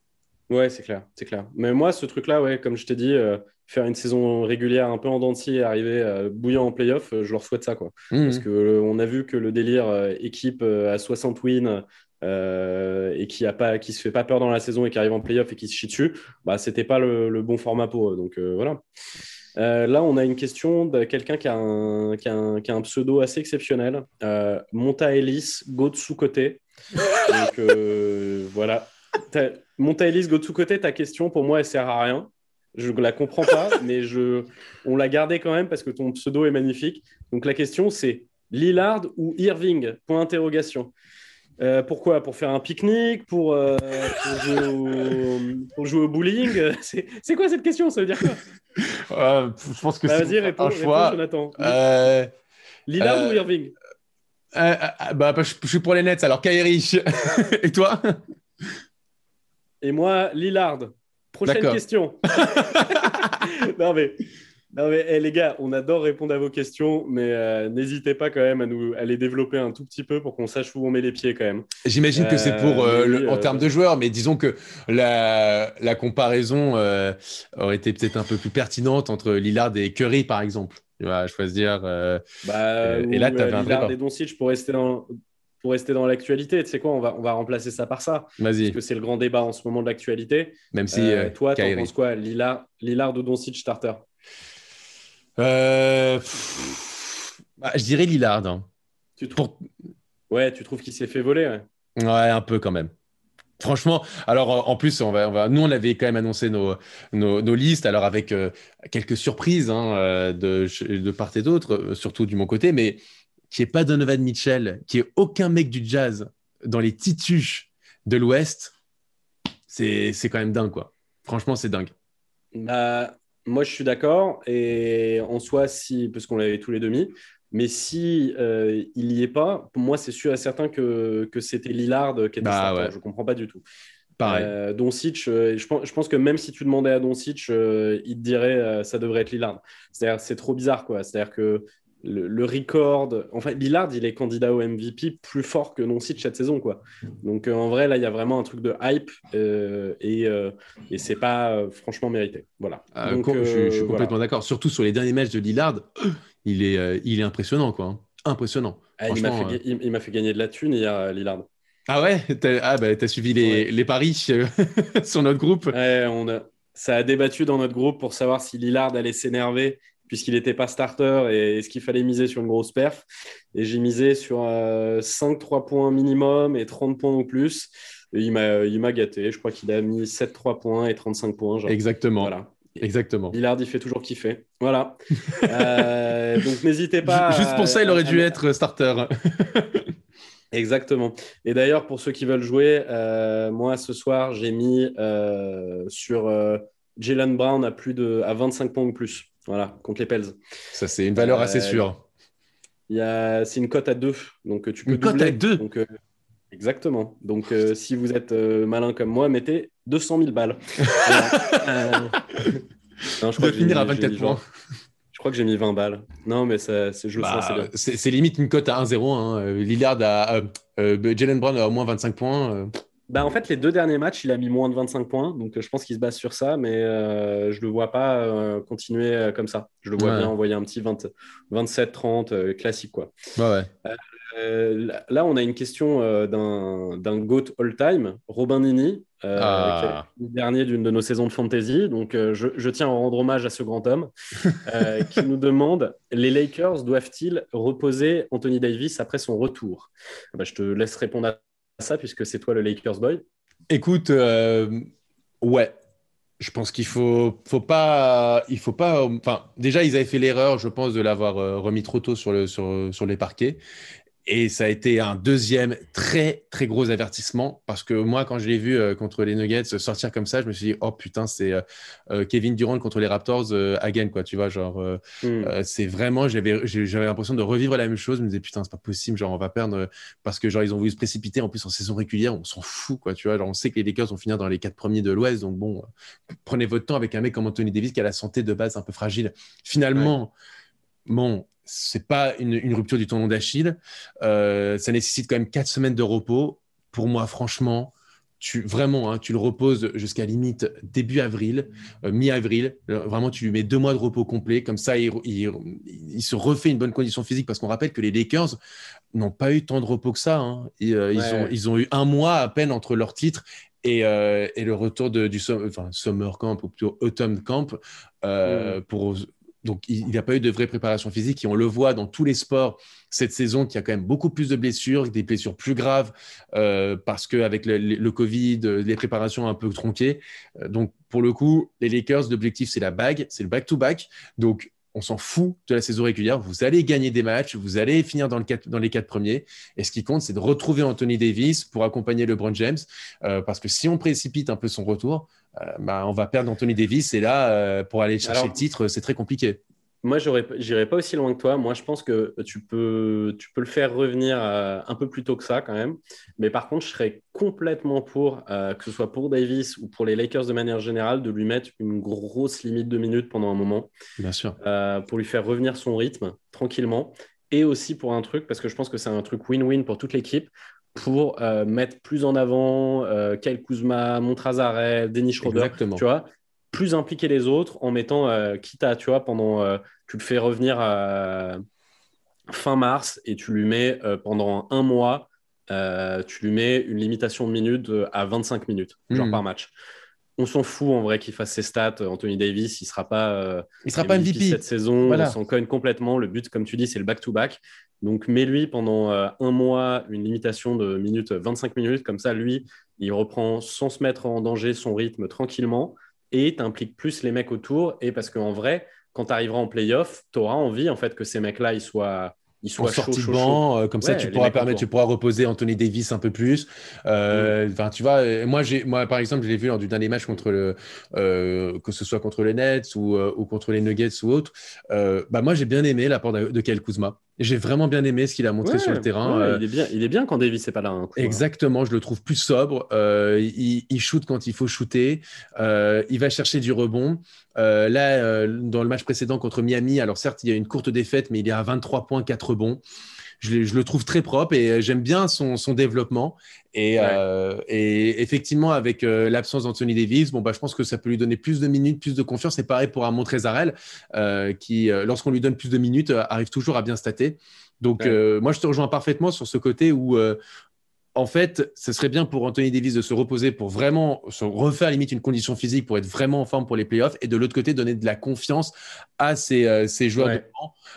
Ouais, c'est clair, c'est clair. Mais moi, ce truc-là, ouais, comme je t'ai dit, euh, faire une saison régulière un peu en dents et arriver euh, bouillant en playoff, euh, je leur souhaite ça, quoi. Mhm. Parce que euh, on a vu que le délire euh, équipe euh, à 60 wins euh, et qui a pas, qui se fait pas peur dans la saison et qui arrive en playoff et qui se chie dessus, bah c'était pas le, le bon format pour eux. Donc euh, voilà. Euh, là, on a une question de quelqu'un qui, a un- qui, a un- qui a un pseudo assez exceptionnel. Euh, Monta Ellis, go de sous-côté. Donc euh, voilà. T'as- Monta Ellis, go de sous-côté, ta question, pour moi, elle sert à rien. Je la comprends pas, mais je, on l'a gardée quand même parce que ton pseudo est magnifique. Donc la question, c'est Lillard ou Irving? Point. Euh, pourquoi? Pour faire un pique-nique? Pour, euh, pour, jouer au, pour jouer au bowling C'est quoi cette question? Ça veut dire quoi? Euh, je pense que Bah, c'est réponds, un réponds, choix. Jonathan. Lillard ou Irving? bah, je, je suis pour les Nets, alors Kyrie. et toi? Et moi, Lillard. Prochaine question. non, mais, non, mais eh, les gars, on adore répondre à vos questions, mais euh, n'hésitez pas quand même à, nous, à les développer un tout petit peu pour qu'on sache où on met les pieds quand même. J'imagine que c'est Euh, pour euh, le- oui, en euh, termes de joueurs, mais disons que la, la comparaison euh, aurait été peut-être un peu plus pertinente entre Lillard et Curry, par exemple. Tu vas choisir. euh, Bah, Euh, et là, un vrai Lillard bas. et Doncic pour rester dans. Pour rester dans l'actualité, tu sais quoi, on va, on va remplacer ça par ça. Vas-y. Parce que c'est le grand débat en ce moment de l'actualité. Même si. Euh, toi, tu penses quoi Lillard, Lillard ou Doncic starter bah, Je dirais Lillard. Hein. Tu trouves... Ouais, tu trouves qu'il s'est fait voler ouais. ouais, un peu quand même. Franchement, alors en plus, on va, on va, nous, on avait quand même annoncé nos, nos, listes, alors avec euh, quelques surprises hein, euh, de, de, part et d'autre, euh, surtout du mon côté, mais qui est pas Donovan Mitchell, qui est aucun mec du jazz dans les tituches de l'Ouest, c'est quand même dingue, quoi. Franchement, c'est dingue. Bah, moi, je suis d'accord. Et en soi, si, parce qu'on l'avait tous les demi, mais si euh, il n'y est pas, pour moi, c'est sûr et certain que, que c'était Lillard qui était bah, Je ne comprends pas du tout. Pareil. Euh, Doncic, euh, je, pense, je pense que même si tu demandais à Doncic, euh, il te dirait ça devrait être Lillard. C'est-à-dire, c'est trop bizarre, quoi. C'est-à-dire que le, record, enfin, Lillard, il est candidat au MVP plus fort que Doncic cette saison, quoi. Donc, en vrai, là, il y a vraiment un truc de hype et, et c'est pas franchement mérité. Voilà. Donc, je, suis complètement d'accord. Surtout sur les derniers matchs de Lillard, il est, euh, il est impressionnant, quoi. Hein. Impressionnant. Ah, il m'a fait, gagner de la thune hier, euh, Lillard. Ah ouais? T'as ah, bah, as suivi les, les paris euh, sur notre groupe ouais, on a... Ça a débattu dans notre groupe pour savoir si Lillard allait s'énerver puisqu'il n'était pas starter et est-ce qu'il fallait miser sur une grosse perf. Et j'ai misé sur 5-3 points minimum et 30 points ou plus. Et il m'a gâté. Je crois qu'il a mis 7-3 points et 35 points. Genre. Exactement. Voilà. Exactement. Lillard, il fait toujours kiffer. Voilà. Euh, donc n'hésitez pas. Juste pour ça, il aurait dû être starter. Exactement. Et d'ailleurs, pour ceux qui veulent jouer, euh, moi ce soir, j'ai mis euh, sur Jalen Brown à plus de à 25 points ou plus. Voilà, contre les Pels. Ça, c'est une valeur assez sûre. Il y a... C'est une cote à 2. Donc tu peux une cote à 2 donc, Exactement. Donc, si vous êtes malin comme moi, mettez 200 000 balles. non, je crois finir à 24 points. Je crois que j'ai mis 20 balles. Non, mais c'est je bah, c'est limite une cote à 1-0. Hein. Lillard a. Euh, euh, Jalen Brown a au moins 25 points. Euh. Bah, en fait, les deux derniers matchs, il a mis moins de 25 points. Donc, je pense qu'il se base sur ça. Mais je ne le vois pas continuer comme ça. Je le vois bien envoyer un petit 27-30 classique. Quoi. ouais. là, on a une question d'un GOAT all-time, Robin Nini. Euh, ah. dernier d'une de nos saisons de fantasy. Donc, euh, je, tiens à rendre hommage à ce grand homme euh, qui nous demande les Lakers doivent-ils reposer Anthony Davis après son retour? Bah, Je te laisse répondre à ça puisque c'est toi le Lakers boy. Écoute, ouais. Je pense qu'il faut, faut pas, il faut pas. Enfin, déjà, ils avaient fait l'erreur, je pense, de l'avoir remis trop tôt sur, le, sur, sur les parquets. Et ça a été un deuxième très, très gros avertissement parce que moi, quand je l'ai vu euh, contre les Nuggets sortir comme ça, je me suis dit, oh putain, c'est euh, euh, Kevin Durant contre les Raptors again, quoi, tu vois, genre, hmm. c'est vraiment, j'avais l'impression de revivre la même chose. Je me disais, putain, c'est pas possible, genre, on va perdre parce que, genre, ils ont voulu se précipiter en plus en saison régulière, on s'en fout, quoi, tu vois, genre, on sait que les Lakers vont finir dans les quatre premiers de l'Ouest, donc bon, prenez votre temps avec un mec comme Anthony Davis qui a la santé de base un peu fragile. Finalement, bon, c'est pas une, rupture du tendon d'Achille. Euh, ça nécessite quand même quatre semaines de repos. Pour moi, franchement, tu vraiment, hein, tu le reposes jusqu'à limite début avril, euh, mi-avril. Euh, vraiment, tu lui mets deux mois de repos complet. Comme ça, il, se refait une bonne condition physique parce qu'on rappelle que les Lakers n'ont pas eu tant de repos que ça. Hein. ils, ont, ils ont eu un mois à peine entre leurs titres et, le retour de, du summer camp ou plutôt autumn camp mm. pour donc, il n'y a pas eu de vraie préparation physique et on le voit dans tous les sports cette saison qu'il y a quand même beaucoup plus de blessures, des blessures plus graves euh, parce qu'avec le, le, Covid, les préparations un peu tronquées. Euh, donc, pour le coup, les Lakers, l'objectif, c'est la bague, c'est le back-to-back. Donc, on s'en fout de la saison régulière. Vous allez gagner des matchs, vous allez finir dans, le dans les quatre premiers. Et ce qui compte, c'est de retrouver Anthony Davis pour accompagner LeBron James. Euh, parce que si on précipite un peu son retour, euh, bah, on va perdre Anthony Davis. Et là, euh, pour aller chercher le titre, c'est très compliqué. Moi, je n'irai pas aussi loin que toi. Moi, je pense que tu peux, tu peux le faire revenir euh, un peu plus tôt que ça quand même. Mais par contre, je serais complètement pour, que ce soit pour Davis ou pour les Lakers de manière générale, de lui mettre une grosse limite de minutes pendant un moment. Bien sûr. pour lui faire revenir son rythme tranquillement. Et aussi pour un truc, parce que je pense que c'est un truc win-win pour toute l'équipe, pour euh, mettre plus en avant euh, Kyle Kuzma, Montrezarel, Denis Schroeder, tu vois, plus impliquer les autres en mettant, euh, à, tu vois, pendant, euh, tu le fais revenir fin mars et tu lui mets pendant un mois tu lui mets une limitation de minutes à 25 minutes, genre hmm. par match on s'en fout en vrai qu'il fasse ses stats. Anthony Davis, il sera pas, euh, il sera pas MVP cette saison. On s'en cogne complètement. Le but, comme tu dis, c'est le back-to-back. Donc, mets-lui pendant euh, un mois une limitation de minutes, 25 minutes. Comme ça, lui, il reprend sans se mettre en danger son rythme tranquillement et t'impliques plus les mecs autour. Et parce qu'en vrai, quand tu arriveras en playoff, tu auras envie en fait que ces mecs-là, ils soient il soit banc, euh, comme ça tu pourras permettre, tu pourras reposer Anthony Davis un peu plus. Euh, mm. Enfin, tu vois, euh, moi j'ai, moi par exemple, je l'ai vu lors du dernier match contre le, que ce soit contre les Nets ou, ou contre les Nuggets ou autre. bah moi j'ai bien aimé l'apport de, de Kyle Kuzma. J'ai vraiment bien aimé ce qu'il a montré sur le terrain. Euh, il, est bien, il est bien quand Davis n'est pas là. Hein, exactement, je le trouve plus sobre. Euh, il, il, shoot quand il faut shooter. Euh, il va chercher du rebond. là, dans le match précédent contre Miami, alors certes, il y a une courte défaite, mais il est à 23 points, 4 rebonds je, le trouve très propre et euh, j'aime bien son, développement. Euh, et, effectivement, avec euh, l'absence d'Anthony Davis, bon, bah, je pense que ça peut lui donner plus de minutes, plus de confiance. C'est pareil pour un Montrezarel, qui, lorsqu'on lui donne plus de minutes, arrive toujours à bien stater. Donc, moi, je te rejoins parfaitement sur ce côté où en fait, ce serait bien pour Anthony Davis de se reposer pour vraiment se refaire limite une condition physique pour être vraiment en forme pour les playoffs et de l'autre côté donner de la confiance à ces, joueurs de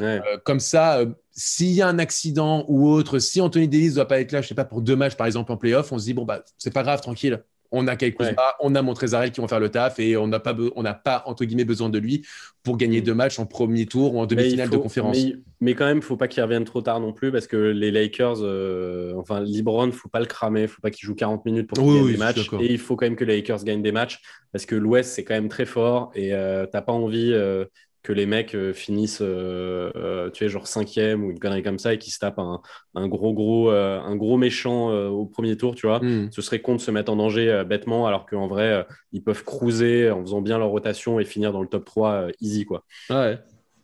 banc. comme ça, s'il y a un accident ou autre, si Anthony Davis ne doit pas être là, je sais pas, pour deux matchs par exemple en playoff, on se dit, bon, bah, c'est pas grave, tranquille. On a Kyle on a Montrezarel qui vont faire le taf et on n'a pas, on n'a pas entre guillemets besoin de lui pour gagner mm. deux matchs en premier tour ou en demi-finale de conférence. Mais, quand même, il faut pas qu'il revienne trop tard non plus parce que les Lakers, euh, enfin LeBron, faut pas le cramer, faut pas qu'il joue 40 minutes pour gagner des matchs et il faut quand même que les Lakers gagnent des matchs parce que l'Ouest c'est quand même très fort et euh, tu n'as pas envie euh, que les mecs euh, finissent, euh, euh, tu sais, genre cinquième ou une connerie comme ça et qui se tapent un, gros, gros, un gros méchant au premier tour, tu vois. Hmm. Ce serait con de se mettre en danger bêtement alors qu'en vrai, ils peuvent cruiser en faisant bien leur rotation et finir dans le top 3 easy, quoi. Ouais.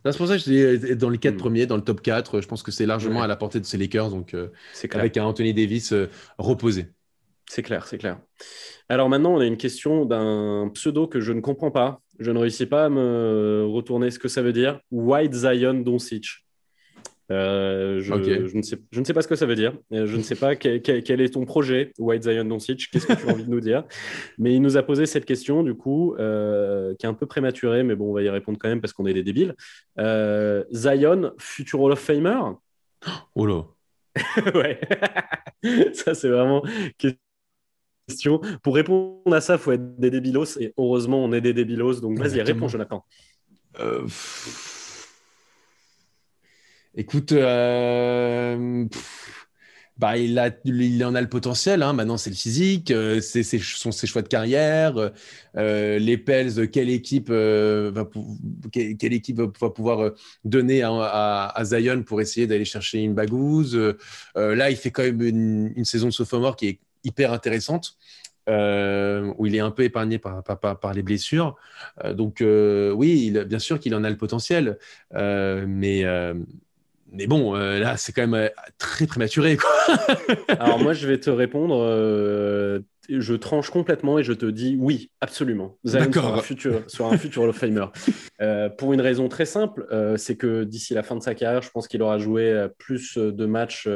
C'est pour ça que je dis dans les quatre hmm. premiers, dans le top 4, je pense que c'est largement à la portée de ces Lakers, donc avec un Anthony Davis reposé. C'est clair, c'est clair. Alors maintenant, on a une question d'un pseudo que je ne comprends pas. Je ne réussis pas à me retourner ce que ça veut dire. White Zion Doncic. Euh, je, je, ne sais, je, ne sais, pas ce que ça veut dire. Euh, je ne sais pas quel, est ton projet, White Zion Doncic. Qu'est-ce que tu as envie de nous dire? Mais il nous a posé cette question, du coup, euh, qui est un peu prématurée, mais bon, on va y répondre quand même parce qu'on est des débiles. Zion, futur Hall of Famer? Oh là Ouais, ça c'est vraiment pour répondre à ça, il faut être des débilos. Et heureusement, on est des débilos. Donc, vas-y, réponds, Jonathan. Euh... Écoute, euh... bah, il, a, il en a le potentiel. Hein. Maintenant, c'est le physique, euh, c'est ce sont ses choix de carrière. Euh, les Pels, quelle équipe, euh, va, quelle, équipe va pouvoir donner à, à, Zion pour essayer d'aller chercher une bagouze Là, il fait quand même une, une saison de sophomore qui est hyper intéressante. Euh, où il est un peu épargné par, par, les blessures. Euh, donc euh, oui, il, bien sûr qu'il en a le potentiel, mais, mais bon, là, c'est quand même très prématuré. Alors moi, je vais te répondre, je tranche complètement et je te dis oui, absolument. Zion sera un futur, sur un futur Hall of Famer. pour une raison très simple, c'est que d'ici la fin de sa carrière, je pense qu'il aura joué plus de matchs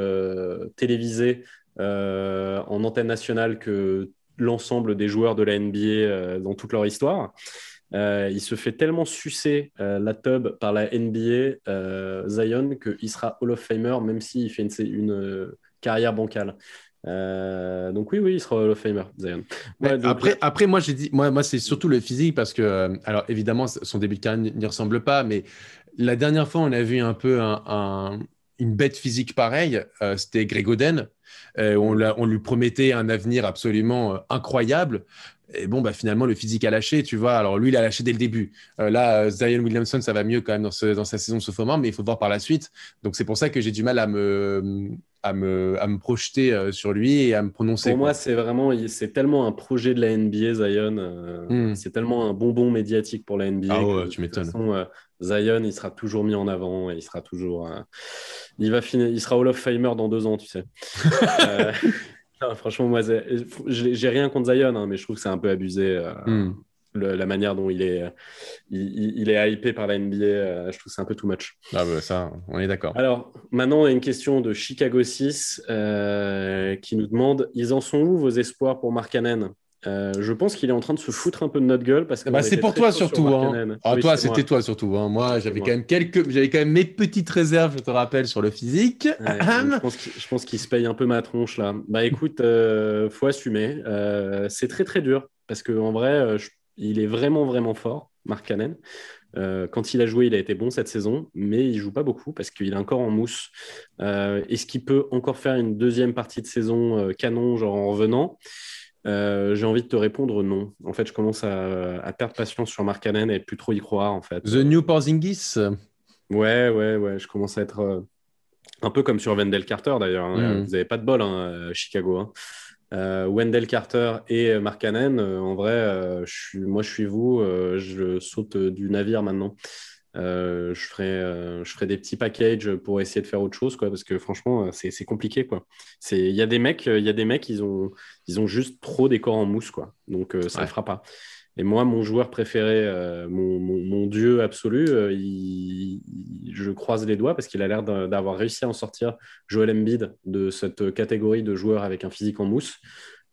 télévisés euh, en antenne nationale que l'ensemble des joueurs de la NBA euh, dans toute leur histoire. Euh, il se fait tellement sucer la tub par la NBA, Zion, qu'il sera Hall of Famer, même s'il fait une, carrière bancale. donc oui, oui, il sera Hall of Famer, Zion. après, après, moi, j'ai dit, moi, moi c'est surtout le physique parce que, alors évidemment, son début de carrière n'y ressemble pas, mais la dernière fois, on a vu un peu une bête physique pareille, c'était Greg Oden. Euh, on, lui promettait un avenir absolument euh, incroyable. Et bon, bah, finalement, le physique a lâché, tu vois. Alors, lui, il a lâché dès le début. Euh, là, Zion Williamson, ça va mieux quand même dans, sa saison sophomore, mais il faut voir par la suite. Donc, c'est pour ça que j'ai du mal à me, à me, projeter sur lui et à me prononcer. Pour moi, c'est vraiment, c'est tellement un projet de la NBA, Zion. Hmm. C'est tellement un bonbon médiatique pour la NBA. Ah tu m'étonnes. Zion, il sera toujours mis en avant et il sera toujours il va finir, il sera Hall of Famer dans deux ans, tu sais. Euh, franchement, moi, j'ai rien contre Zion, hein, mais je trouve que c'est un peu abusé. Euh, la manière dont il est, il, est hypé par la NBA, je trouve c'est un peu too much. Ah bah ça, on est d'accord. Alors, maintenant, on a une question de Chicago 6 qui nous demande Ils en sont où vos espoirs pour Mark Cannon euh, je pense qu'il est en train de se foutre un peu de notre gueule parce que bah, c'est pour toi surtout. Hein. Ah, toi, c'était toi surtout. Hein. Moi, j'avais quand même quelques, j'avais quand même mes petites réserves, je te rappelle, sur le physique. je pense qu'il se paye un peu ma tronche là. Bah écoute, euh, faut assumer. Euh, c'est très très dur parce que en vrai, euh, il est vraiment vraiment fort, Marc Cannon. quand il a joué, il a été bon cette saison, mais il joue pas beaucoup parce qu'il est encore en mousse. Est-ce qu'il peut encore faire une deuxième partie de saison canon, genre en revenant? Euh, j'ai envie de te répondre non. En fait, je commence à, perdre patience sur Mark Allen et plus trop y croire. En fait. The New Porzingis? Ouais, ouais, ouais. Je commence à être euh, un peu comme sur Wendell Carter d'ailleurs. Hein. Hmm. Vous n'avez pas de bol, hein, Chicago. Hein. Euh, Wendell Carter et Mark Allen, en vrai, je suis, moi je suis vous, je saute du navire maintenant. Euh, je, ferai, euh, je ferai des petits packages pour essayer de faire autre chose, quoi, parce que franchement, euh, c'est compliqué. Il y a des mecs, il y a des mecs ils, ont, ils ont juste trop des corps en mousse, quoi. donc ça ne fera pas. Et moi, mon joueur préféré, mon, mon, dieu absolu, je croise les doigts parce qu'il a l'air d'avoir réussi à en sortir Joel Embiid de cette catégorie de joueurs avec un physique en mousse.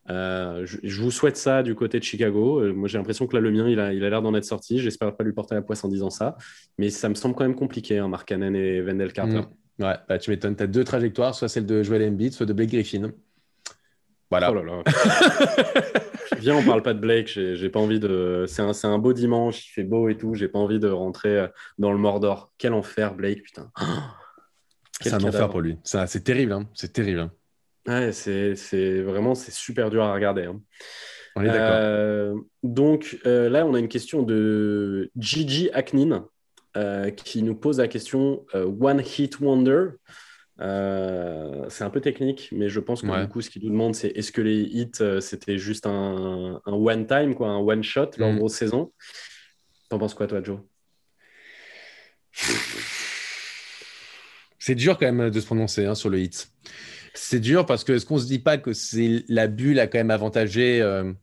Euh, je, vous souhaite ça du côté de Chicago. Euh, moi, j'ai l'impression que là, le mien, il a l'air d'en être sorti. J'espère pas lui porter la poisse en disant ça. Mais ça me semble quand même compliqué, hein, Mark Cannon et Wendell Carter. Mm. Ouais, bah, tu m'étonnes. Tu as deux trajectoires, soit celle de Joel Embiid, soit de Blake Griffin. Voilà. Oh là là. Viens, on parle pas de Blake. J'ai pas envie de. C'est un, un, beau dimanche, il fait beau et tout. J'ai pas envie de rentrer euh, dans le Mordor. Quel enfer, Blake, putain. c'est un enfer pour lui. C'est terrible. Hein. C'est terrible. Hein. Ouais, c'est vraiment c'est super dur à regarder. Hein. On est d'accord. Euh, donc euh, là, on a une question de Gigi Aknin euh, qui nous pose la question One Hit Wonder. C'est un peu technique, mais je pense que du coup, ce qu'il nous demande, c'est est-ce que les hits, c'était juste un, un, one time, quoi, un one shot, leur mm. grosse saison? T'en penses quoi, toi, Joe? C'est dur quand même de se prononcer hein, sur le hit. C'est dur parce que est-ce qu'on se dit pas que c'est la bulle a quand même avantagé euh,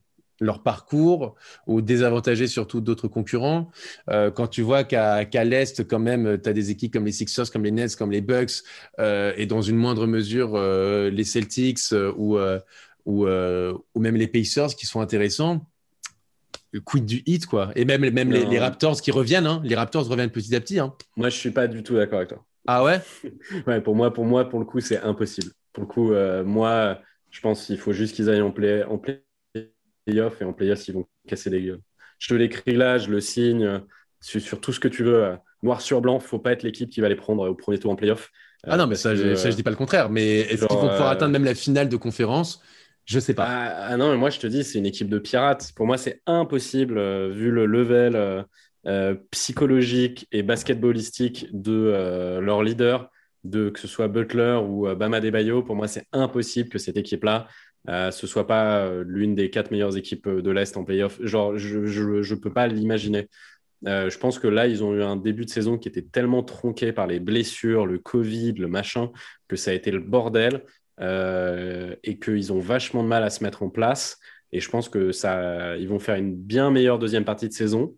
leur parcours ou désavantagé surtout d'autres concurrents euh, Quand tu vois qu'à l'Est, quand même, tu as des équipes comme les Sixers, comme les Nets, comme les Bucks, euh, et dans une moindre mesure les Celtics ou, ou, ou, même les Pacers qui sont intéressants. Quid du hit, quoi. Et même, même les, Raptors qui reviennent, hein. les Raptors reviennent petit à petit. Hein. Moi, je suis pas du tout d'accord avec toi. Ah ouais? Ouais, pour moi, pour moi, pour le coup, c'est impossible. Pour le coup, euh, moi, je pense qu'il faut juste qu'ils aillent en, play, en play-off et en play-off, ils vont casser les gueules. Je te l'écris là, je le signe euh, sur, tout ce que tu veux. Euh, noir sur blanc, il ne faut pas être l'équipe qui va les prendre au premier tour en play-off. Ah non, mais ça, je, ne dis pas le contraire. Mais est-ce qu'ils vont pouvoir atteindre même la finale de conférence? Je sais pas. Ah, ah, non, mais moi je te dis, c'est une équipe de pirates. Pour moi, c'est impossible, vu le level psychologique et basketballistique de leur leader, de que ce soit Butler ou euh, Bama Debayo, pour moi, c'est impossible que cette équipe-là euh, ce soit pas euh, l'une des quatre meilleures équipes de l'Est en playoff. Genre, je ne peux pas l'imaginer. je pense que là, ils ont eu un début de saison qui était tellement tronqué par les blessures, le Covid, le machin, que ça a été le bordel et qu'ils ont vachement de mal à se mettre en place. Et je pense que ça, ils vont faire une bien meilleure deuxième partie de saison.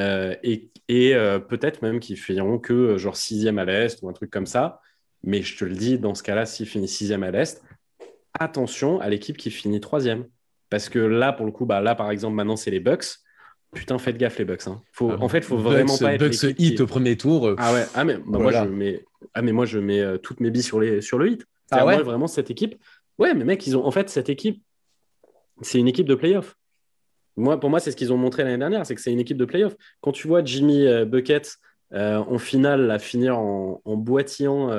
Euh, et, euh, peut-être même qu'ils finiront que euh, genre sixième à l'Est ou un truc comme ça. Mais je te le dis, dans ce cas-là, s'ils finissent sixième à l'Est, attention à l'équipe qui finit troisième. Parce que là, pour le coup, bah, là, par exemple, maintenant, c'est les Bucks. Putain, faites gaffe, les Bucks. Hein. Faut, ah en fait, il faut vraiment pas être. Bucks hit au premier tour. Ah ouais, ah, mais, bah, moi, je mets, ah, mais moi, je mets toutes mes billes sur, les, sur le hit. Ah ouais vraiment, cette équipe. Ouais, mais mec, ils ont. En fait, cette équipe, c'est une équipe de playoff. Moi, pour moi, c'est ce qu'ils ont montré l'année dernière, c'est que c'est une équipe de playoff. Quand tu vois Jimmy euh, Bucket euh, en finale, la finir en, boitillant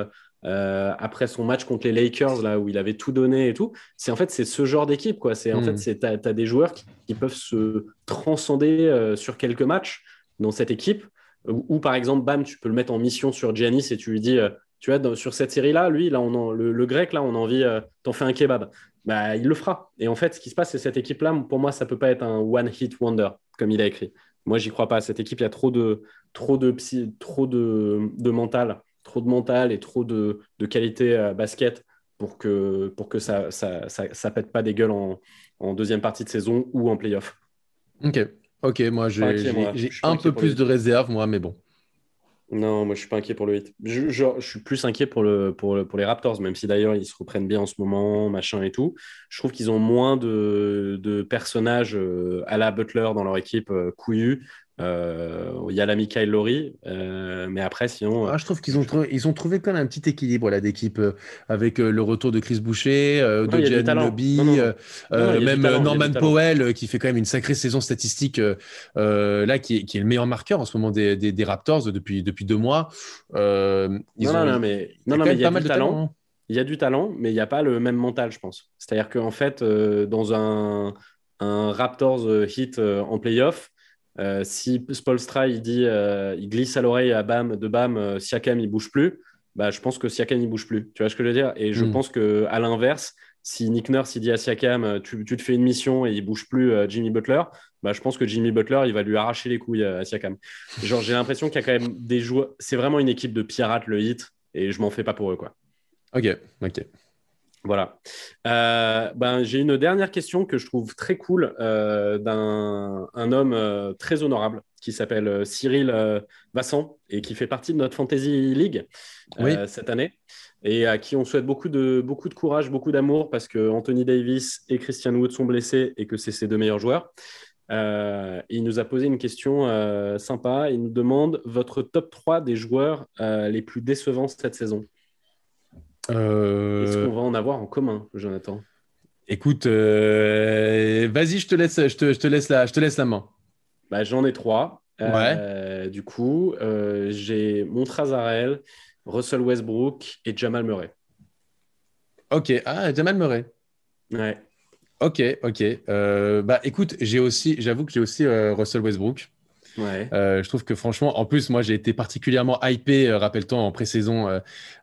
euh, après son match contre les Lakers, là où il avait tout donné et tout, c'est en fait c'est ce genre d'équipe quoi. C'est en fait hmm. c'est t'as as des joueurs qui, peuvent se transcender sur quelques matchs dans cette équipe. Ou par exemple, bam, tu peux le mettre en mission sur Giannis et tu lui dis, tu vois, sur cette série-là, lui, là, on le, grec, là, on a envie, t'en fais un kebab bah, il le fera. Et en fait, ce qui se passe, c'est cette équipe-là, pour moi, ça peut pas être un one-hit wonder, comme il a écrit. Moi, j'y crois pas. Cette équipe, il y a trop de, trop de, psy, trop de, de mental, trop de mental et trop de, de qualité à basket pour que, pour que ça ça, ça, ça, pète pas des gueules en, en, deuxième partie de saison ou en playoff. Ok. Ok, moi j'ai un peu plus de réserve, moi, mais bon. Non, moi je suis pas inquiet pour le 8. Je, je, suis plus inquiet pour, le, pour, pour, les Raptors, même si d'ailleurs ils se reprennent bien en ce moment, machin et tout. Je trouve qu'ils ont moins de, de, personnages euh, à la Butler dans leur équipe euh, couillus. Euh, il y a l'ami Kyle Lowry, euh, mais après, sinon. Ah, je trouve qu'ils ont, trouvé, ils ont trouvé quand même un petit équilibre là d'équipe euh, avec le retour de Chris Boucher, de Lobby, même Norman Powell qui fait quand même une sacrée saison statistique là, qui est, qui est, le meilleur marqueur en ce moment des, des, Raptors depuis, depuis deux mois. ils non, ont, non, mais il y a du talent. Hein. Il y a du talent, mais il n'y a pas le même mental, je pense. C'est-à-dire qu'en fait, dans un, un Raptors hit en playoff, euh, si Spolstra il dit, euh, il glisse à l'oreille à Bam, de Bam, euh, Siakam il bouge plus, bah, je pense que Siakam il bouge plus. Tu vois ce que je veux dire? Et je mm. pense que à l'inverse, si Nick Nurse il dit à Siakam, tu, tu, te fais une mission et il bouge plus Jimmy Butler, bah, je pense que Jimmy Butler il va lui arracher les couilles à Siakam. Genre j'ai l'impression qu'il y a quand même des joueurs. C'est vraiment une équipe de pirates le hit et je m'en fais pas pour eux quoi. Ok, ok. Voilà. Euh, ben, J'ai une dernière question que je trouve très cool euh, d'un un homme euh, très honorable qui s'appelle Cyril Vassan et qui fait partie de notre Fantasy League cette année et à qui on souhaite beaucoup de, beaucoup de courage, beaucoup d'amour parce que Anthony Davis et Christian Wood sont blessés et que c'est ses deux meilleurs joueurs. il nous a posé une question sympa. Il nous demande votre top 3 des joueurs les plus décevants cette saison. Euh, Est-ce qu'on va en avoir en commun, Jonathan Écoute, euh, vas-y, je te laisse, je te, je te, laisse la, je te laisse la main. Bah, J'en ai trois. Euh, du coup, j'ai Montrazarel, Russell Westbrook et Jamal Murray. Ok, ah, Jamal Murray. Ouais. Ok, ok. bah, écoute, j'ai aussi, j'avoue que j'ai aussi Russell Westbrook. Euh, je trouve que franchement, en plus, moi, j'ai été particulièrement hypé, euh, rappelle-toi, en pré-saison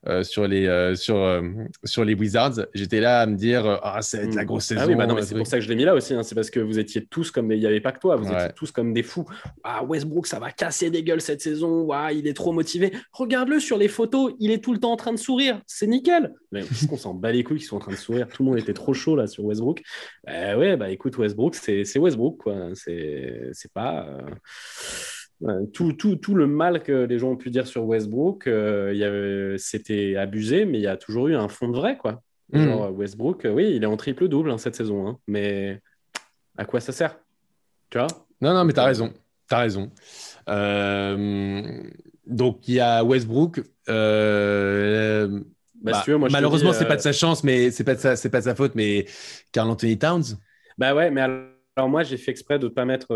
euh, sur, les, sur, sur les Wizards. J'étais là à me dire, ah, c'est la mm. grosse saison. Ah oui, bah c'est pour ça que je l'ai mis là aussi. Hein. C'est parce que vous étiez tous comme, il n'y avait pas que toi, vous étiez tous comme des fous. Ah, Westbrook, ça va casser des gueules cette saison. Ah, il est trop motivé. Regarde-le sur les photos, il est tout le temps en train de sourire. C'est nickel. Mais qu'on s'en bat les couilles qu'ils sont en train de sourire. Tout le monde était trop chaud là sur Westbrook. Bah, ouais, bah écoute, Westbrook, c'est Westbrook, quoi. C'est pas tout, tout, tout, le mal que les gens ont pu dire sur Westbrook, euh, c'était abusé, mais il y a toujours eu un fond de vrai. Quoi. Hmm. Genre, Westbrook, oui, il est en triple-double hein, cette saison, hein, mais à quoi ça sert? Tu vois? Non, non, mais tu as raison. Tu as raison. Euh, donc, il y a Westbrook. Euh, bah, bah, malheureusement, c'est pas de sa chance, mais c'est pas, de pas de sa faute, mais Carl Anthony Towns? Bah ouais, mais alors moi, j'ai fait exprès de ne pas mettre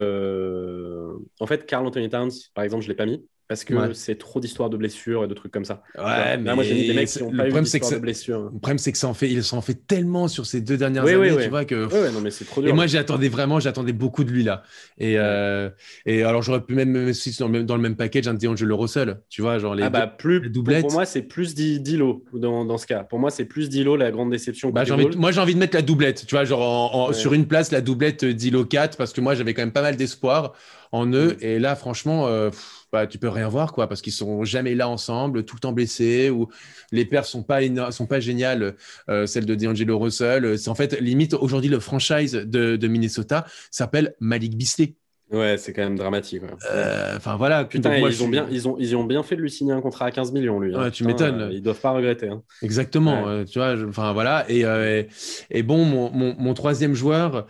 euh, en fait, Carl Anthony Towns, par exemple, je ne l'ai pas mis parce que c'est trop d'histoires de blessures et de trucs comme ça. Ouais, mais moi j'ai mis des mecs qui ont pas eu d'histoire de blessures. Le problème c'est que ça en fait, il s'en fait tellement sur ces deux dernières années, tu vois que. non mais c'est trop dur. Et moi j'attendais vraiment, j'attendais beaucoup de lui là. Et euh... et alors j'aurais pu même me dans le même, dans le même package un D'Angelo Russell, tu vois, genre les. Ah bah plus. Doublette. Pour, moi c'est plus Dilo dans, dans ce cas. Pour moi c'est plus Dilo la grande déception. Bah, envie, moi j'ai envie de mettre la doublette, tu vois, genre sur une place la doublette Dilo 4 parce que moi j'avais quand même pas mal d'espoir en eux mm. et là franchement. Euh, bah, tu peux rien voir, quoi, parce qu'ils sont jamais là ensemble, tout le temps blessés, ou les paires sont pas sont pas géniales. Euh, celle de D'Angelo Russell, c'est en fait limite aujourd'hui le franchise de, Minnesota s'appelle Malik Bisley. Ouais, c'est quand même dramatique. Euh, enfin voilà. Putain, ils, ont bien, ils, ont, ils ont bien fait de lui signer un contrat à 15 millions, lui. Hein. tu m'étonnes. Euh, ils doivent pas regretter. Hein. Exactement. tu vois, enfin voilà. Et, et, bon, mon, mon, mon troisième joueur,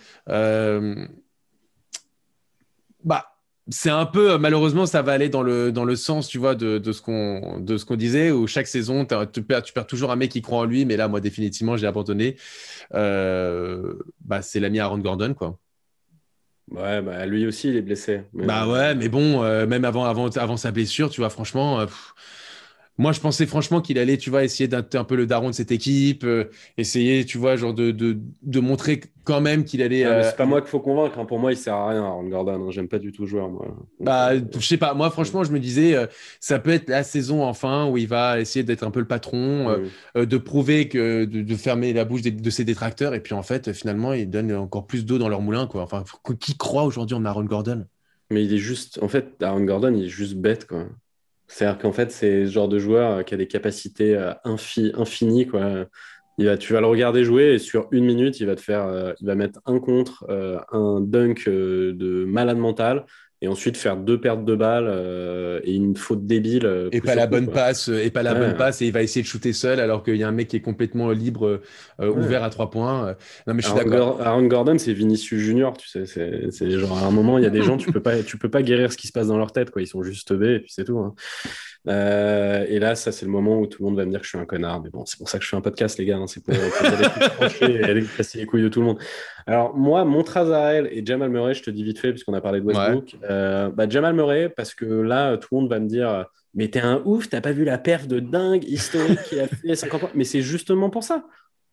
bah c'est un peu, euh, malheureusement, ça va aller dans le, dans le sens, tu vois, de, de ce qu'on disait, où chaque saison, tu perds, tu perds toujours un mec qui croit en lui, mais là, moi, définitivement, j'ai abandonné. Euh, bah, c'est l'ami Aaron Gordon, quoi. Ouais, bah, lui aussi, il est blessé. Bah ouais, mais bon, euh, même avant, avant, avant sa blessure, tu vois, franchement, moi, je pensais franchement qu'il allait, tu vois, essayer d'être un peu le daron de cette équipe, euh, essayer, tu vois, genre de, de, de montrer quand même qu'il allait. Euh, c'est pas moi qu'il faut convaincre. Hein. Pour moi, il sert à rien, Aaron Gordon. Hein. J'aime pas du tout le joueur, moi. Bah, je sais pas. Moi, franchement, je me disais, euh, ça peut être la saison enfin où il va essayer d'être un peu le patron, de prouver que de, fermer la bouche de ses détracteurs. Et puis, en fait, finalement, il donne encore plus d'eau dans leur moulin, quoi. Enfin, qui croit aujourd'hui en Aaron Gordon? Mais il est juste, en fait, Aaron Gordon, il est juste bête, quoi. C'est-à-dire qu'en fait, c'est ce genre de joueur qui a des capacités euh, infinies. Tu vas le regarder jouer et sur une minute, il va te faire, il va mettre un contre, un dunk de malade mental et ensuite faire deux pertes de balles euh, et une faute débile. Euh, et pas la bonne passe, et pas la bonne passe, et il va essayer de shooter seul alors qu'il y a un mec qui est complètement libre, euh, ouvert à trois points. Non mais je suis d'accord. Aaron Gordon, c'est Vinicius Junior, tu sais, c'est genre à un moment il y a des gens tu peux pas, tu peux pas guérir ce qui se passe dans leur tête quoi, ils sont juste B et puis c'est tout. Hein. Et là, ça, c'est le moment où tout le monde va me dire que je suis un connard. Mais bon, c'est pour ça que je fais un podcast, les gars. Hein. C'est pour, pour aller, aller casser les couilles de tout le monde. Alors, moi, Montrezl et Jamal Murray, je te dis vite fait, puisqu'on a parlé de Westbrook. Euh, bah, Jamal Murray, parce que là, tout le monde va me dire Mais t'es un ouf, t'as pas vu la perf de dingue historique qui a fait 50 points. Mais c'est justement pour ça.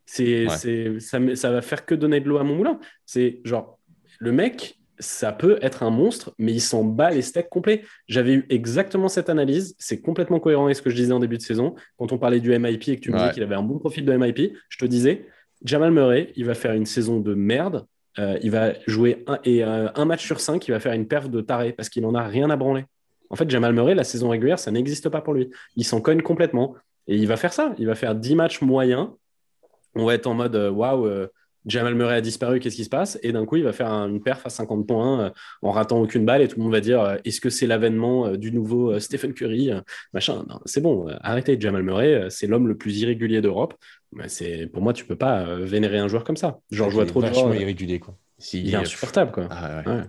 C'est, ça, ça va faire que donner de l'eau à mon moulin. C'est genre, le mec, ça peut être un monstre, mais il s'en bat les steaks complets. J'avais eu exactement cette analyse. C'est complètement cohérent avec ce que je disais en début de saison. Quand on parlait du MIP et que tu me disais qu'il avait un bon profil de MIP, je te disais Jamal Murray, il va faire une saison de merde. Euh, il va jouer un, et, euh, un match sur cinq, il va faire une perf de taré parce qu'il n'en a rien à branler. En fait, Jamal Murray, la saison régulière, ça n'existe pas pour lui. Il s'en cogne complètement. Et il va faire ça. Il va faire 10 matchs moyens. On va être en mode euh, waouh, Jamal Murray a disparu, qu'est-ce qui se passe? Et d'un coup, il va faire une perf à 50 points en ratant aucune balle et tout le monde va dire est-ce que c'est l'avènement du nouveau Stephen Curry Machin. C'est bon, arrêtez. Jamal Murray, c'est l'homme le plus irrégulier d'Europe c'est pour moi, tu peux pas euh, vénérer un joueur comme ça. Genre, je vois trop de joueurs. irrégulier, quoi. il est insupportable, quoi. Ah,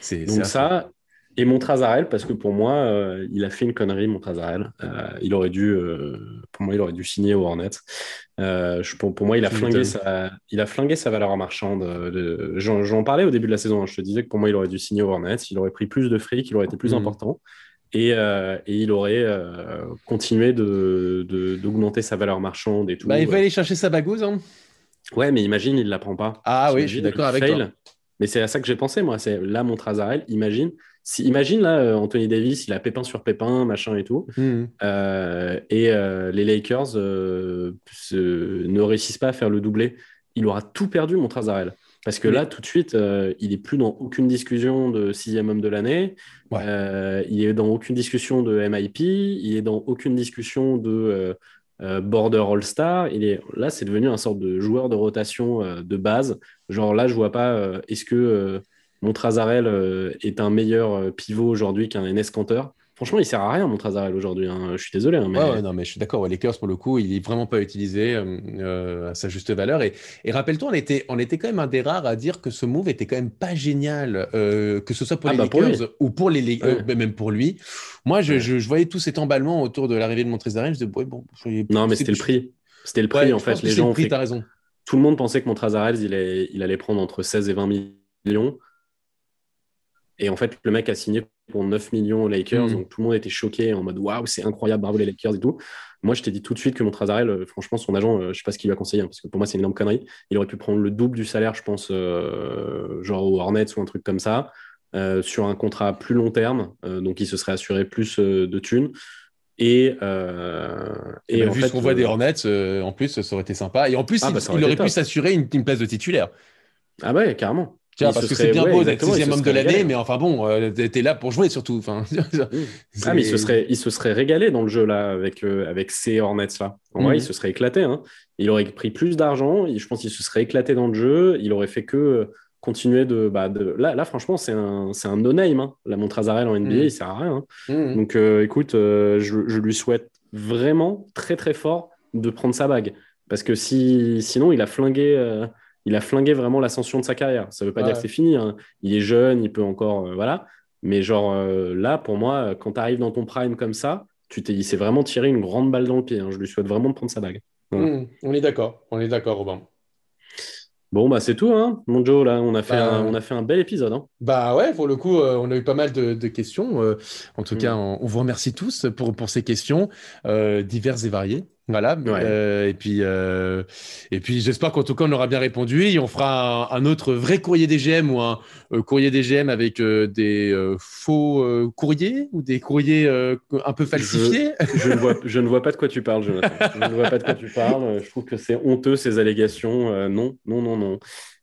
c'est, Donc, ça, et Montrazarel, parce que pour moi, euh, il a fait une connerie, Montrazarel. Euh, il aurait dû, pour moi, il aurait dû signer au Hornets. Je, pour, pour, moi, il a, flingué sa, il a flingué sa valeur marchande. J'en, parlais au début de la saison. Hein. Je te disais que pour moi, il aurait dû signer au Hornets. Il aurait pris plus de fric, il aurait été plus mhm. important. Euh, et, il aurait euh, continué d'augmenter de, sa valeur marchande et tout. Bah, il va aller chercher sa bagouze. Hein. Ouais, mais imagine, il ne la prend pas. Ah oui, je suis d'accord avec toi. Mais c'est à ça que j'ai pensé, moi. C'est là, mon Trazarel, imagine. Si, imagine, là, euh, Anthony Davis, il a pépin sur pépin, machin et tout. Hmm. et les Lakers ne réussissent pas à faire le doublé. Il aura tout perdu, mon Trazarel. Parce que là, tout de suite, euh, il n'est plus dans aucune discussion de sixième homme de l'année. Euh, il est dans aucune discussion de MIP. Il est dans aucune discussion de euh, border All-Star. Il est là, c'est devenu un sorte de joueur de rotation de base. Genre là, je vois pas. Est-ce que Montrazarel est un meilleur pivot aujourd'hui qu'un NS Canter Franchement, il sert à rien, Montrazarel, aujourd'hui. Hein. Je suis désolé. Hein, mais... non, mais je suis d'accord. Les Lakers, pour le coup, il n'est vraiment pas utilisé euh, euh, à sa juste valeur. Et, rappelle-toi, on était, on était quand même un des rares à dire que ce move était quand même pas génial, euh, que ce soit pour ah, les bah, Lakers ou pour les Lakers, même pour lui. Moi, je, voyais tout cet emballement autour de l'arrivée de Montrazarel. Je disais, bon. Non, mais c'était le prix. C'était le prix, en fait. Les gens. Le prix, as raison. Tout le monde pensait que Montrazarel, il, il allait prendre entre 16 et 20 millions. Et en fait, le mec a signé pour 9 millions aux Lakers. Mm. Donc tout le monde était choqué en mode waouh, c'est incroyable, bravo les Lakers et tout. Moi, je t'ai dit tout de suite que Montrazarel, euh, franchement, son agent, euh, je sais pas ce qu'il lui a conseillé, hein, parce que pour moi, c'est une énorme connerie. Il aurait pu prendre le double du salaire, je pense, euh, genre au Hornets ou un truc comme ça, sur un contrat plus long terme. donc il se serait assuré plus de thunes. Et, et vu ce qu'on voit des Hornets, en plus, ça aurait été sympa. Et en plus, ah, bah, il, aurait, pu s'assurer une, une, place de titulaire. Ah ouais, carrément parce que c'est bien beau d'être sixième homme de l'année, mais enfin bon, euh, t'es là pour jouer surtout. Enfin, ah, mais il se, serait, il se serait régalé dans le jeu là avec, avec ces Hornets là. En vrai, il se serait éclaté. Hein. Il aurait pris plus d'argent. Je pense qu'il se serait éclaté dans le jeu. Il aurait fait que continuer de. Bah, de... Là, là, franchement, c'est un, un no-name. Hein. La Montrazarel en NBA, mm. il sert à rien. Hein. Mm. Donc, euh, écoute, euh, je, je, lui souhaite vraiment très très fort de prendre sa bague. Parce que si, sinon, il a flingué il a flingué vraiment l'ascension de sa carrière. Ça ne veut pas dire que c'est fini. Hein. Il est jeune, il peut encore. Euh, voilà. Mais genre euh, là, pour moi, quand tu arrives dans ton prime comme ça, tu t'es, c'est vraiment tiré une grande balle dans le pied. Hein. Je lui souhaite vraiment de prendre sa bague. Mmh, on est d'accord. On est d'accord, Robin. Bon, bah c'est tout, hein, mon Joe. Là, on a fait, bah, un, on a fait un bel épisode. Hein. Bah ouais, pour le coup, euh, on a eu pas mal de, questions. en tout mmh. cas, on, vous remercie tous pour, pour ces questions diverses et variées. Voilà. Euh, et puis, euh, et puis j'espère qu'en tout cas, on aura bien répondu. Et on fera un, autre vrai courrier des GM ou un euh, courrier des GM avec des faux courriers ou des courriers un peu falsifiés? Je, ne vois, je, ne vois, pas de quoi tu parles, Jonathan. je ne vois pas de quoi tu parles. Je trouve que c'est honteux, ces allégations. non, non, non, non.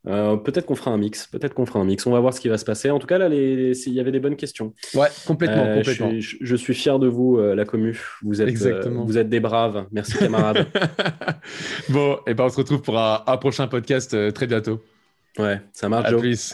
Euh, peut-être qu'on fera un mix. Peut-être qu'on fera un mix. On va voir ce qui va se passer. En tout cas, là, il y avait des bonnes questions. Ouais, complètement. Euh, complètement. Je, suis, fier de vous, euh, la commu. Vous êtes, vous êtes des braves. Merci, camarades. bon, et ben on se retrouve pour un, prochain podcast très bientôt. Ouais, ça marche, à Plus.